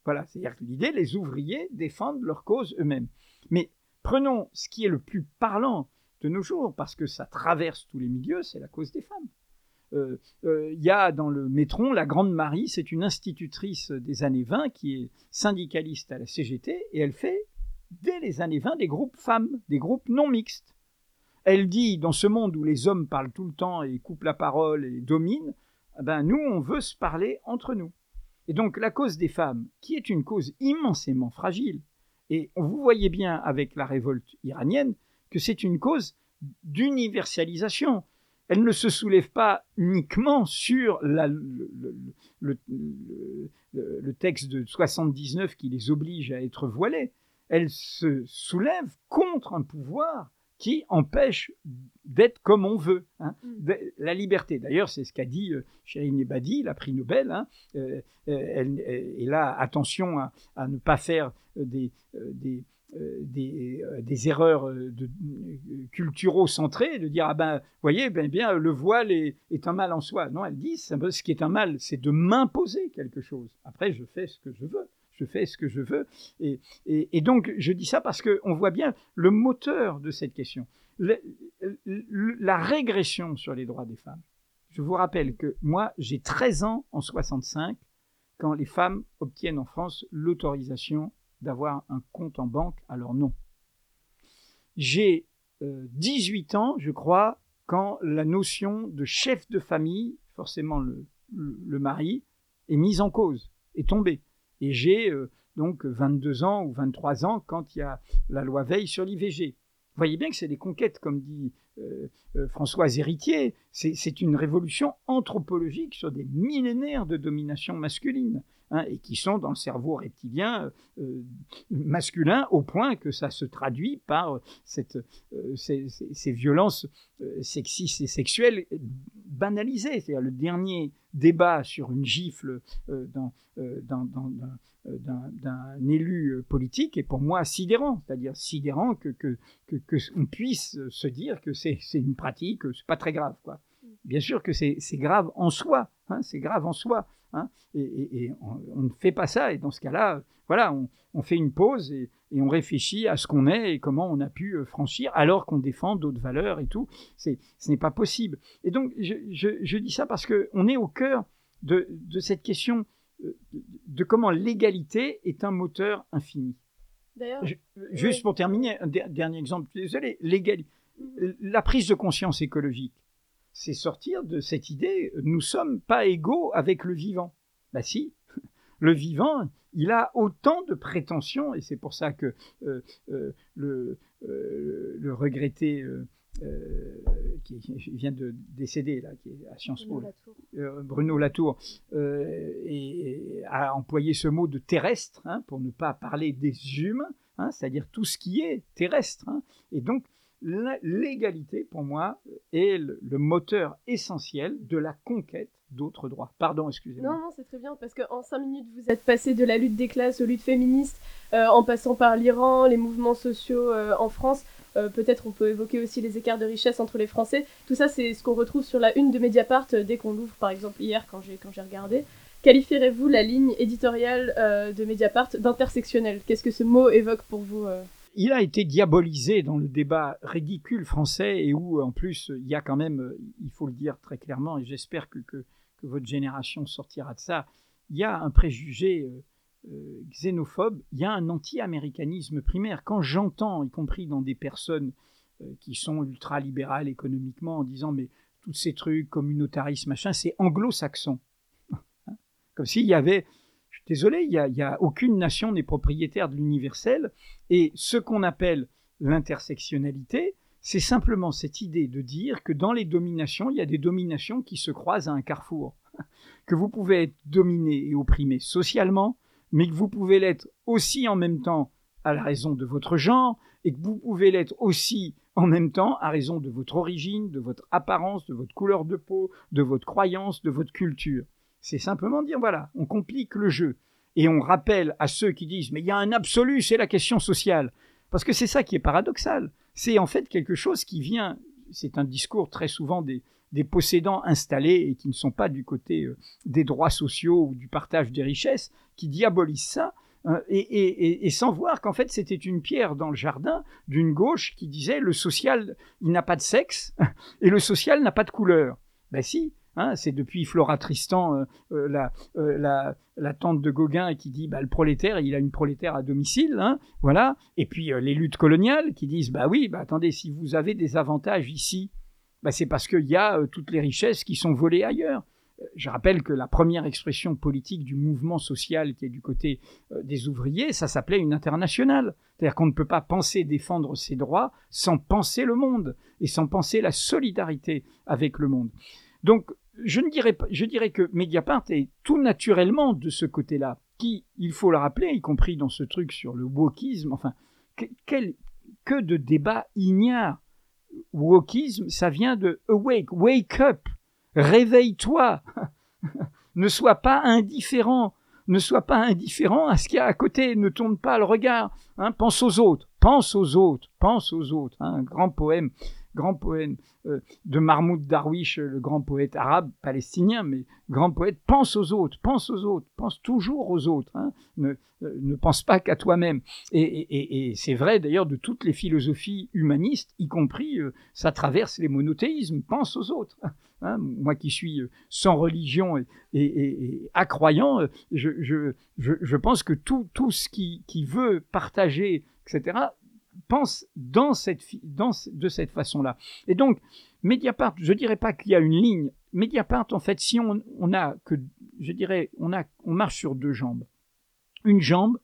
Voilà, c'est-à-dire que l'idée, les ouvriers défendent leur cause eux-mêmes. Mais prenons ce qui est le plus parlant de nos jours, parce que ça traverse tous les milieux, c'est la cause des femmes. Euh, euh, il y a dans le Métron la Grande Marie, c'est une institutrice des années 20 qui est syndicaliste à la CGT et elle fait dès les années 20 des groupes femmes, des groupes non mixtes. Elle dit dans ce monde où les hommes parlent tout le temps et coupent la parole et dominent, eh ben nous on veut se parler entre nous. Et donc la cause des femmes, qui est une cause immensément fragile, et vous voyez bien avec la révolte iranienne que c'est une cause d'universalisation. Elle ne se soulève pas uniquement sur la, le, le, le, texte de 79 qui les oblige à être voilés. Elle se soulève contre un pouvoir qui empêche d'être comme on veut. Hein. La liberté, d'ailleurs, c'est ce qu'a dit euh, Ebadi, la prix Nobel. Hein. Euh, elle, et là, attention à, à, ne pas faire des, des euh, des, euh, des, erreurs euh, de, culturo-centrées, de dire, ah ben, vous voyez, ben, bien, le voile est, un mal en soi. Non, elle dit, ce qui est un mal, c'est de m'imposer quelque chose. Après, je fais ce que je veux. Je fais ce que je veux. Et, donc, je dis ça parce qu'on voit bien le moteur de cette question. La régression sur les droits des femmes. Je vous rappelle que moi, j'ai 13 ans en 65 quand les femmes obtiennent en France l'autorisation d'avoir un compte en banque à leur nom. J'ai 18 euh, ans, je crois, quand la notion de chef de famille, forcément le, mari, est mise en cause, est tombée. Et j'ai euh, donc 22 ans ou 23 ans quand il y a la loi Veil sur l'IVG. Vous voyez bien que c'est des conquêtes, comme dit euh, Françoise Héritier, c'est une révolution anthropologique sur des millénaires de domination masculine. Hein, et qui sont dans le cerveau reptilien euh, masculin au point que ça se traduit par euh, euh, ces, ces, violences sexistes et sexuelles banalisées. C'est-à-dire le dernier débat sur une gifle d'un élu politique est pour moi sidérant, c'est-à-dire sidérant que, puisse se dire que c'est une pratique, c'est pas très grave. Quoi. Bien sûr que c'est grave en soi, hein, c'est grave en soi. Hein, et, on, ne fait pas ça. Et dans ce cas-là, voilà, on, fait une pause et, on réfléchit à ce qu'on est et comment on a pu euh, franchir alors qu'on défend d'autres valeurs et tout. ce n'est pas possible. Et donc, je, dis ça parce qu'on est au cœur de, cette question euh, de, comment l'égalité est un moteur infini. D'ailleurs, juste pour terminer, un dernier exemple, désolé, l'égalité, mm-hmm. la prise de conscience écologique c'est sortir de cette idée nous sommes pas égaux avec le vivant. Bah si, <laughs> le vivant, il a autant de prétentions, et c'est pour ça que euh, euh, le, euh, le, regretté qui <laughs> vient de décéder là, qui est à Sciences Po, Bruno Latour, et, a employé ce mot de terrestre hein, pour ne pas parler des humains, hein, c'est-à-dire tout ce qui est terrestre. Hein. et donc l'égalité, pour moi, est le, moteur essentiel de la conquête d'autres droits. Pardon, excusez-moi. Non, non, c'est très bien, parce qu'en cinq minutes, vous êtes passé de la lutte des classes aux luttes féministes, euh, en passant par l'Iran, les mouvements sociaux euh, en France. Euh, peut-être on peut évoquer aussi les écarts de richesse entre les Français. Tout ça, c'est ce qu'on retrouve sur la une de Mediapart dès qu'on l'ouvre, par exemple hier quand j'ai regardé. Qualifierez-vous la ligne éditoriale de Mediapart d'intersectionnelle? Qu'est-ce que ce mot évoque pour vous il a été diabolisé dans le débat ridicule français et où, en plus, il y a quand même, il faut le dire très clairement, et j'espère que, que, votre génération sortira de ça, il y a un préjugé euh, euh, xénophobe, il y a un anti-américanisme primaire. Quand j'entends, y compris dans des personnes euh, qui sont ultra-libérales économiquement, en disant mais tous ces trucs, communautarisme, machin, c'est anglo-saxon. <laughs> Comme s'il y avait Désolé, il n'y a, aucune nation n'est propriétaire de l'universel. Et ce qu'on appelle l'intersectionnalité, c'est simplement cette idée de dire que dans les dominations, il y a des dominations qui se croisent à un carrefour. <laughs> Que vous pouvez être dominé et opprimé socialement, mais que vous pouvez l'être aussi en même temps à la raison de votre genre, et que vous pouvez l'être aussi en même temps à raison de votre origine, de votre apparence, de votre couleur de peau, de votre croyance, de votre culture. C'est simplement dire, voilà, on complique le jeu. Et on rappelle à ceux qui disent, mais il y a un absolu, c'est la question sociale. Parce que c'est ça qui est paradoxal. C'est en fait quelque chose qui vient, c'est un discours très souvent des, possédants installés et qui ne sont pas du côté euh, des droits sociaux ou du partage des richesses, qui diabolisent ça, euh, et, et, sans voir qu'en fait c'était une pierre dans le jardin d'une gauche qui disait le social, il n'a pas de sexe, <laughs> et le social n'a pas de couleur. Ben si, Hein, c'est depuis Flora Tristan, euh, euh, euh, la, tante de Gauguin, qui dit bah, le prolétaire, il a une prolétaire à domicile. Hein, voilà. Et puis les luttes coloniales qui disent bah oui, bah, attendez, si vous avez des avantages ici, bah, c'est parce qu'il y a toutes les richesses qui sont volées ailleurs. Je rappelle que la première expression politique du mouvement social qui est du côté des ouvriers, ça s'appelait une internationale. C'est-à-dire qu'on ne peut pas penser défendre ses droits sans penser le monde et sans penser la solidarité avec le monde. Donc, je, ne dirais pas, je dirais que Mediapart est tout naturellement de ce côté-là, qui, il faut le rappeler, y compris dans ce truc sur le wokisme, enfin, que, quel, que de débats ignares. Wokisme, ça vient de awake, wake up, réveille-toi, <laughs> ne sois pas indifférent, ne sois pas indifférent à ce qu'il y a à côté, ne tourne pas le regard, hein, pense aux autres, pense aux autres, pense aux autres, hein, un grand poème grand poème euh, de Mahmoud Darwish, le grand poète arabe, palestinien, mais grand poète, pense aux autres, pense aux autres, pense toujours aux autres, hein. ne, euh, ne pense pas qu'à toi-même. Et, et, c'est vrai d'ailleurs de toutes les philosophies humanistes, y compris, euh, ça traverse les monothéismes, pense aux autres. Hein. moi qui suis sans religion et, et accroyant, je, je, je, je, pense que tout, tout ce qui, qui veut partager, etc., pense dans cette, de cette façon-là. Et donc, Mediapart, je dirais pas qu'il y a une ligne. Mediapart, en fait, si on, on a que, je dirais, on, a, on marche sur deux jambes. Une jambe,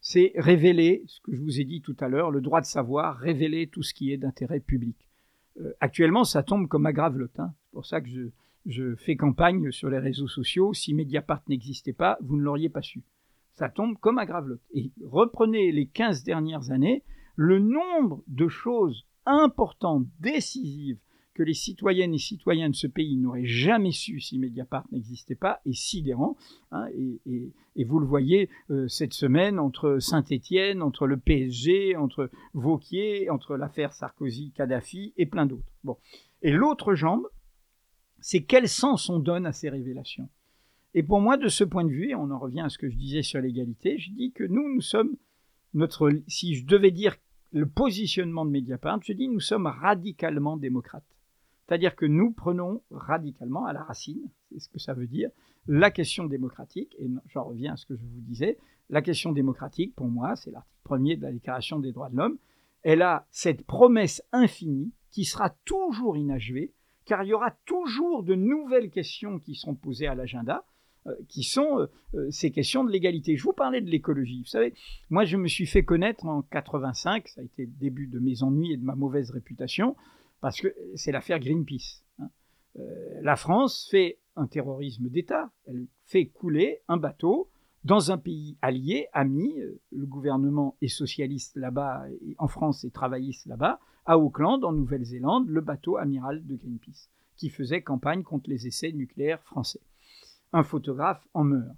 c'est révéler, ce que je vous ai dit tout à l'heure, le droit de savoir, révéler tout ce qui est d'intérêt public. Euh, actuellement, ça tombe comme à gravelotte. C'est pour ça que je, je fais campagne sur les réseaux sociaux. Si Mediapart n'existait pas, vous ne l'auriez pas su. Ça tombe comme à gravelotte. Et reprenez les 15 dernières années, le nombre de choses importantes, décisives, que les citoyennes et citoyens de ce pays n'auraient jamais su si Mediapart n'existait pas est sidérant. Hein, et, vous le voyez euh, cette semaine entre Saint-Étienne, entre le PSG, entre Vauquier, entre l'affaire Sarkozy-Kadhafi et plein d'autres. Bon. Et l'autre jambe, c'est quel sens on donne à ces révélations? Et pour moi, de ce point de vue, et on en revient à ce que je disais sur l'égalité, je dis que nous, nous sommes notre, si je devais dire le positionnement de Mediapart, je dis nous sommes radicalement démocrates. C'est-à-dire que nous prenons radicalement à la racine, c'est ce que ça veut dire, la question démocratique, et j'en reviens à ce que je vous disais, la question démocratique, pour moi, c'est l'article premier de la Déclaration des droits de l'homme, elle a cette promesse infinie qui sera toujours inachevée, car il y aura toujours de nouvelles questions qui seront posées à l'agenda, qui sont euh, euh, ces questions de l'égalité. Je vous parlais de l'écologie. Vous savez, moi je me suis fait connaître en 85, ça a été le début de mes ennuis et de ma mauvaise réputation, parce que c'est l'affaire Greenpeace. Hein. la France fait un terrorisme d'État, elle fait couler un bateau dans un pays allié, ami, le gouvernement est socialiste là-bas, en France et travailliste là-bas, à Auckland, en Nouvelle-Zélande, le bateau amiral de Greenpeace, qui faisait campagne contre les essais nucléaires français un photographe en meurt.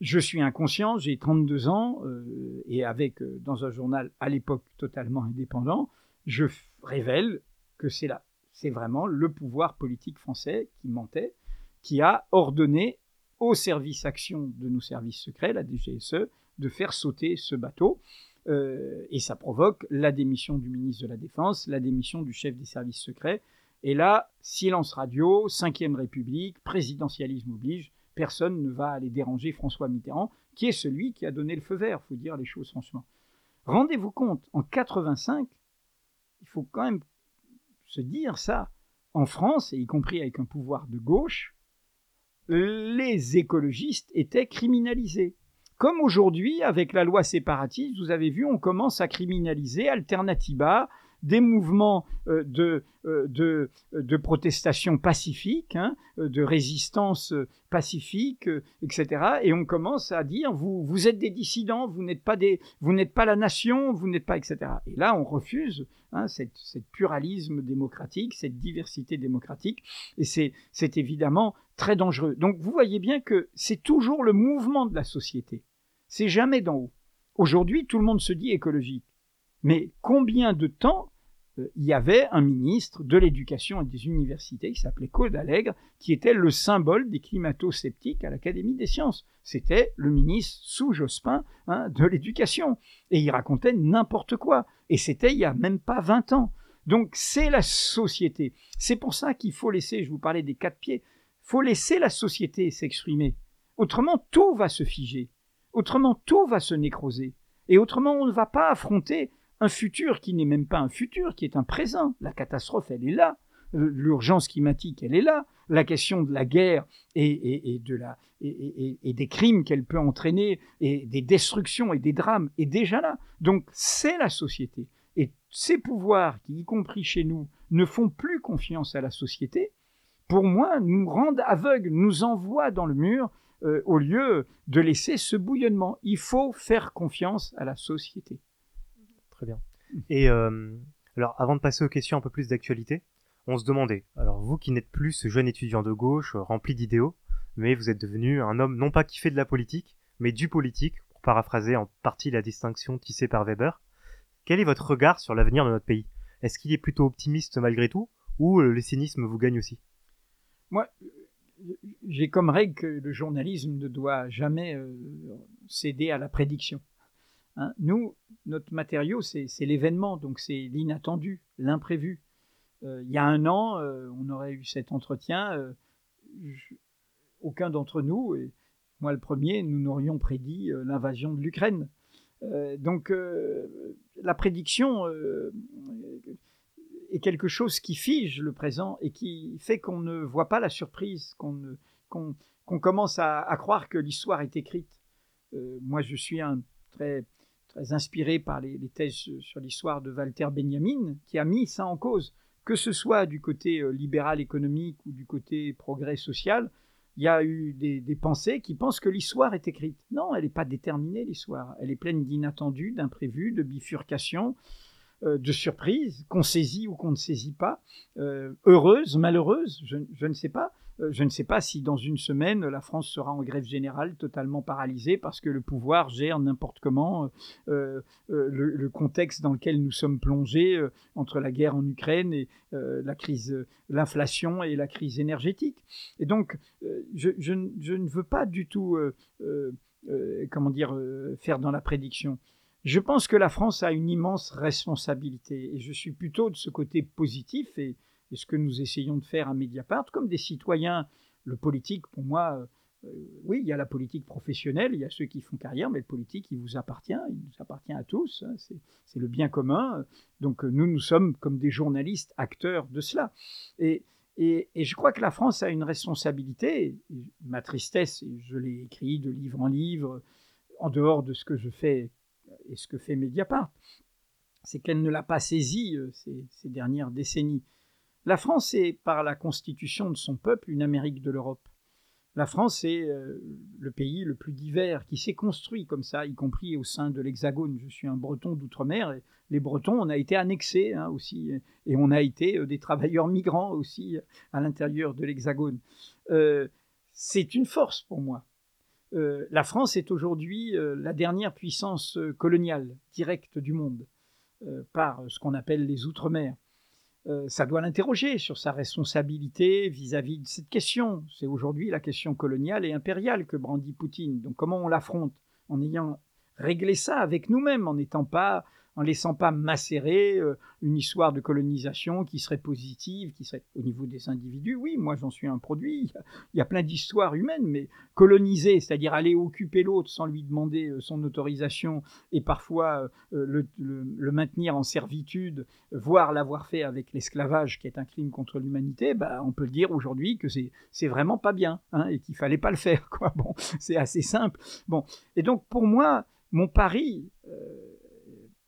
Je suis inconscient, j'ai 32 ans, euh, et avec, euh, dans un journal à l'époque totalement indépendant, je révèle que c'est là, c'est vraiment le pouvoir politique français qui mentait, qui a ordonné au service action de nos services secrets, la DGSE, de faire sauter ce bateau. Euh, et ça provoque la démission du ministre de la Défense, la démission du chef des services secrets, et là, silence radio, cinquième République, présidentialisme oblige, personne ne va aller déranger François Mitterrand, qui est celui qui a donné le feu vert, faut dire les choses franchement. Rendez-vous compte, en 85, il faut quand même se dire ça, en France, et y compris avec un pouvoir de gauche, les écologistes étaient criminalisés. Comme aujourd'hui, avec la loi séparatiste, vous avez vu, on commence à criminaliser Alternativa, des mouvements euh, de, euh, de, de, protestation pacifique, hein, de résistance pacifique, etc. Et on commence à dire vous, vous êtes des dissidents, vous n'êtes pas des, vous n'êtes pas la nation, vous n'êtes pas, etc. Et là, on refuse hein, cette, cette, pluralisme démocratique, cette diversité démocratique, et c'est, c'est évidemment très dangereux. Donc vous voyez bien que c'est toujours le mouvement de la société. C'est jamais d'en haut. Aujourd'hui, tout le monde se dit écologique. Mais combien de temps euh, il y avait un ministre de l'éducation et des universités qui s'appelait Claude Allègre, qui était le symbole des climato-sceptiques à l'Académie des sciences. C'était le ministre sous Jospin hein, de l'éducation. Et il racontait n'importe quoi. Et c'était il y a même pas 20 ans. Donc c'est la société. C'est pour ça qu'il faut laisser, je vous parlais des quatre pieds, faut laisser la société s'exprimer. Autrement, tout va se figer. Autrement, tout va se nécroser. Et autrement, on ne va pas affronter un futur qui n'est même pas un futur, qui est un présent. La catastrophe, elle est là. L'urgence climatique, elle est là. La question de la guerre et, de la, et, des crimes qu'elle peut entraîner, et des destructions et des drames, est déjà là. Donc c'est la société. Et ces pouvoirs qui, y compris chez nous, ne font plus confiance à la société, pour moi, nous rendent aveugles, nous envoient dans le mur euh, au lieu de laisser ce bouillonnement. Il faut faire confiance à la société. Et euh, Alors, avant de passer aux questions un peu plus d'actualité, on se demandait, alors vous qui n'êtes plus ce jeune étudiant de gauche, euh, rempli d'idéaux, mais vous êtes devenu un homme non pas qui fait de la politique, mais du politique, pour paraphraser en partie la distinction tissée par Weber, quel est votre regard sur l'avenir de notre pays? Est-ce qu'il est plutôt optimiste malgré tout, ou le cynisme vous gagne aussi? Moi, j'ai comme règle que le journalisme ne doit jamais euh, céder à la prédiction. Hein. Nous, notre matériau, c'est l'événement, donc c'est l'inattendu, l'imprévu. Euh, il y a un an, euh, on aurait eu cet entretien. Je, aucun d'entre nous, et moi le premier, nous n'aurions prédit l'invasion de l'Ukraine. donc la prédiction est quelque chose qui fige le présent et qui fait qu'on ne voit pas la surprise, qu'on commence à, croire que l'histoire est écrite. Euh, moi, je suis un très, inspiré par les, thèses sur l'histoire de Walter Benjamin, qui a mis ça en cause, que ce soit du côté euh, libéral économique ou du côté progrès social. Il y a eu des, pensées qui pensent que l'histoire est écrite. Non, elle n'est pas déterminée, l'histoire. Elle est pleine d'inattendus, d'imprévus, de bifurcations. Euh, de surprise, qu'on saisit ou qu'on ne saisit pas, euh, heureuse, malheureuse, je, ne sais pas. Euh, je ne sais pas si dans une semaine, la France sera en grève générale, totalement paralysée, parce que le pouvoir gère n'importe comment le, contexte dans lequel nous sommes plongés entre la guerre en Ukraine et l'inflation et la crise énergétique. Et donc, je, je, ne veux pas du tout, comment dire, faire dans la prédiction. Je pense que la France a une immense responsabilité et je suis plutôt de ce côté positif et, ce que nous essayons de faire à Mediapart, comme des citoyens, le politique, pour moi, euh, oui, il y a la politique professionnelle, il y a ceux qui font carrière, mais le politique, il vous appartient, il nous appartient à tous, hein, c'est le bien commun. Donc nous, nous sommes comme des journalistes, acteurs de cela. Et, et, et, je crois que la France a une responsabilité. Ma tristesse, je l'ai écrit de livre en livre, en dehors de ce que je fais et ce que fait Mediapart, c'est qu'elle ne l'a pas saisi euh, ces, dernières décennies. La France est, par la constitution de son peuple, une Amérique de l'Europe. La France est euh, le pays le plus divers qui s'est construit comme ça, y compris au sein de l'Hexagone. Je suis un Breton d'outre-mer et les Bretons, on a été annexés hein, aussi et on a été euh, des travailleurs migrants aussi à l'intérieur de l'Hexagone. c'est une force pour moi. Euh, la France est aujourd'hui euh, la dernière puissance euh, coloniale directe du monde par ce qu'on appelle les Outre-mer. Ça doit l'interroger sur sa responsabilité vis-à-vis de cette question. C'est aujourd'hui la question coloniale et impériale que brandit Poutine. Donc comment on l'affronte En ayant réglé ça avec nous-mêmes, en n'étant pas en laissant pas macérer euh, une histoire de colonisation qui serait positive, qui serait au niveau des individus. Oui, moi j'en suis un produit. Il y a plein d'histoires humaines, mais coloniser, c'est-à-dire aller occuper l'autre sans lui demander euh, son autorisation et parfois euh, le, maintenir en servitude, voire l'avoir fait avec l'esclavage, qui est un crime contre l'humanité, bah, on peut dire aujourd'hui que c'est vraiment pas bien hein, et qu'il fallait pas le faire. Quoi. Bon, c'est assez simple. Bon, et donc pour moi, mon pari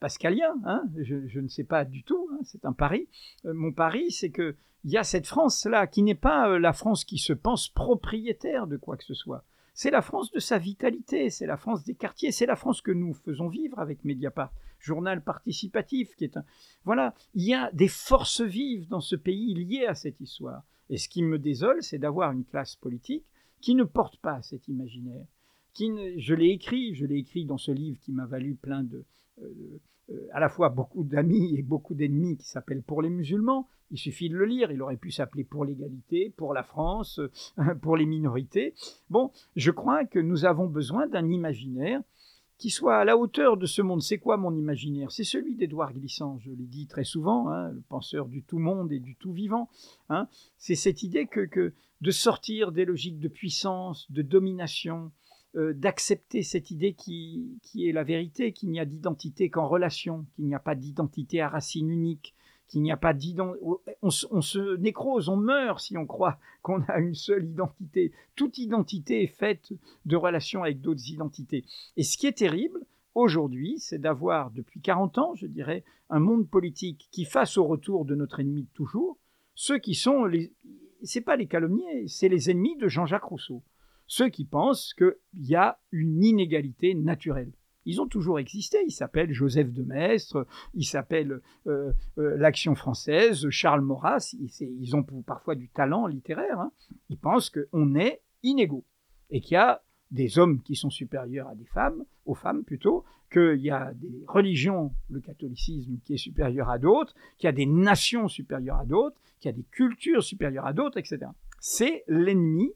pascalien, hein, je, ne sais pas du tout, hein, c'est un pari. Euh, mon pari, c'est qu'il y a cette France-là, qui n'est pas euh, la France qui se pense propriétaire de quoi que ce soit. C'est la France de sa vitalité, c'est la France des quartiers, c'est la France que nous faisons vivre avec Mediapart, journal participatif qui est un... Voilà, il y a des forces vives dans ce pays liées à cette histoire. Et ce qui me désole, c'est d'avoir une classe politique qui ne porte pas cet imaginaire. Qui Je l'ai écrit, je l'ai écrit dans ce livre qui m'a valu plein de, à la fois beaucoup d'amis et beaucoup d'ennemis qui s'appelle Pour les musulmans. Il suffit de le lire. Il aurait pu s'appeler Pour l'égalité, pour la France, euh, <laughs> pour les minorités. Bon, je crois que nous avons besoin d'un imaginaire qui soit à la hauteur de ce monde. C'est quoi mon imaginaire? C'est celui d'Édouard Glissant, je l'ai dit très souvent, hein, le penseur du tout monde et du tout vivant. Hein. C'est cette idée que, de sortir des logiques de puissance, de domination, euh, d'accepter cette idée qui, qui, est la vérité, qu'il n'y a d'identité qu'en relation, qu'il n'y a pas d'identité à racine unique, qu'il n'y a pas d'identité. On, se nécrose, on meurt si on croit <laughs> qu'on a une seule identité. Toute identité est faite de relations avec d'autres identités. Et ce qui est terrible aujourd'hui, c'est d'avoir depuis 40 ans, je dirais, un monde politique qui, face au retour de notre ennemi de toujours, ceux qui sont les. C'est pas les calomniers, c'est les ennemis de Jean-Jacques Rousseau ceux qui pensent qu'il y a une inégalité naturelle. Ils ont toujours existé. Ils s'appellent Joseph de Maistre, ils s'appellent euh, euh, l'Action française, Charles Maurras. Ils, ont parfois du talent littéraire. Hein. Ils pensent qu'on est inégaux et qu'il y a des hommes qui sont supérieurs à des femmes, aux femmes plutôt, qu'il y a des religions, le catholicisme qui est supérieur à d'autres, qu'il y a des nations supérieures à d'autres, qu'il y a des cultures supérieures à d'autres, etc. C'est l'ennemi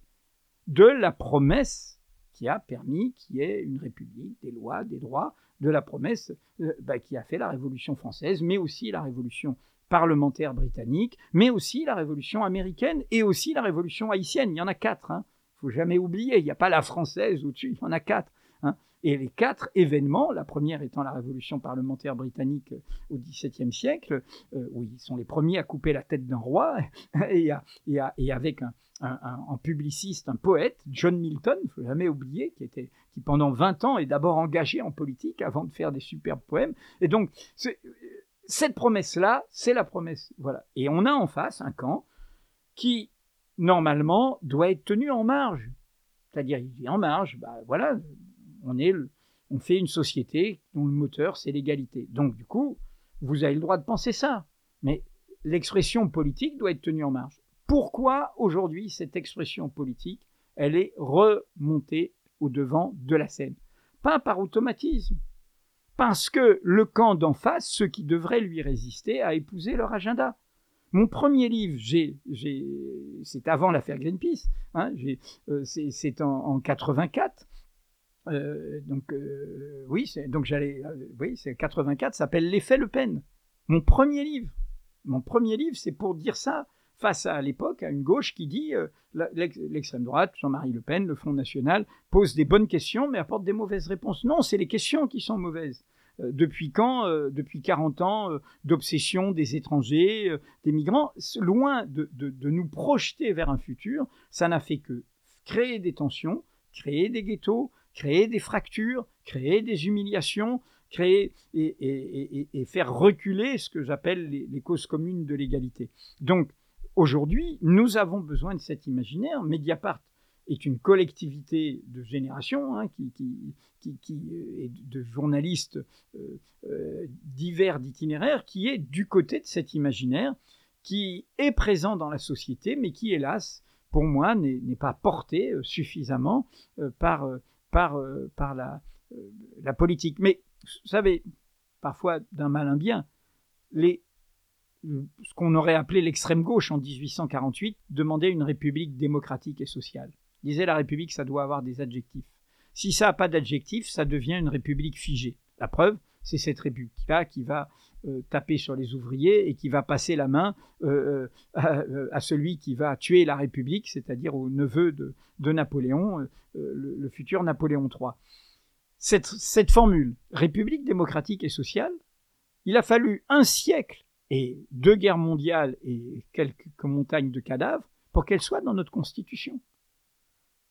de la promesse qui a permis qu'il y ait une république, des lois, des droits, de la promesse euh, bah, qui a fait la Révolution française, mais aussi la Révolution parlementaire britannique, mais aussi la Révolution américaine et aussi la Révolution haïtienne. Il y en a quatre. Hein. faut jamais oublier. Il n'y a pas la française au-dessus. Il y en a quatre. Hein. Et les quatre événements, la première étant la Révolution parlementaire britannique euh, au XVIIe siècle, euh, où ils sont les premiers à couper la tête d'un roi, <laughs> et, avec un, un, publiciste, un poète, John Milton, il ne faut jamais oublier, qui, était, qui pendant 20 ans est d'abord engagé en politique avant de faire des superbes poèmes. Et donc, cette promesse-là, c'est la promesse. Voilà. Et on a en face un camp qui, normalement, doit être tenu en marge. C'est-à-dire, il est en marge, bah voilà, on, est, on fait une société dont le moteur, c'est l'égalité. Donc, du coup, vous avez le droit de penser ça. Mais l'expression politique doit être tenue en marge pourquoi aujourd'hui cette expression politique, elle est remontée au devant de la scène? Pas par automatisme, parce que le camp d'en face, ceux qui devraient lui résister, a épousé leur agenda. Mon premier livre, c'est avant l'affaire Greenpeace, hein, euh, c'est en, en, 84. Euh, donc euh, oui, donc j'allais, oui, c'est 84, s'appelle L'effet Le Pen. Mon premier livre, mon premier livre, c'est pour dire ça face à, l'époque à une gauche qui dit euh, l'extrême droite, Jean-Marie Le Pen, le Front National, pose des bonnes questions mais apporte des mauvaises réponses. Non, c'est les questions qui sont mauvaises. Euh, depuis quand euh, Depuis 40 ans d'obsession des étrangers, des migrants, loin de, de, nous projeter vers un futur, ça n'a fait que créer des tensions, créer des ghettos, créer des fractures, créer des humiliations, créer et, faire reculer ce que j'appelle les, causes communes de l'égalité. Donc, Aujourd'hui, nous avons besoin de cet imaginaire. Mediapart est une collectivité de génération hein, qui, est de journalistes euh, euh, divers d'itinéraires, qui est du côté de cet imaginaire, qui est présent dans la société, mais qui, hélas, pour moi, n'est pas porté euh, suffisamment par, par, par la, la politique. Mais, vous savez, parfois d'un mal un bien, les, ce qu'on aurait appelé l'extrême gauche en 1848 demandait une république démocratique et sociale. disait la république, ça doit avoir des adjectifs. Si ça n'a pas d'adjectifs, ça devient une république figée. La preuve, c'est cette république-là qui va euh, taper sur les ouvriers et qui va passer la main euh, euh, à, celui qui va tuer la République, c'est-à-dire au neveu de, Napoléon, le, futur Napoléon III. Cette, cette formule, République démocratique et sociale, il a fallu un siècle et deux guerres mondiales et quelques montagnes de cadavres pour qu'elle soit dans notre Constitution.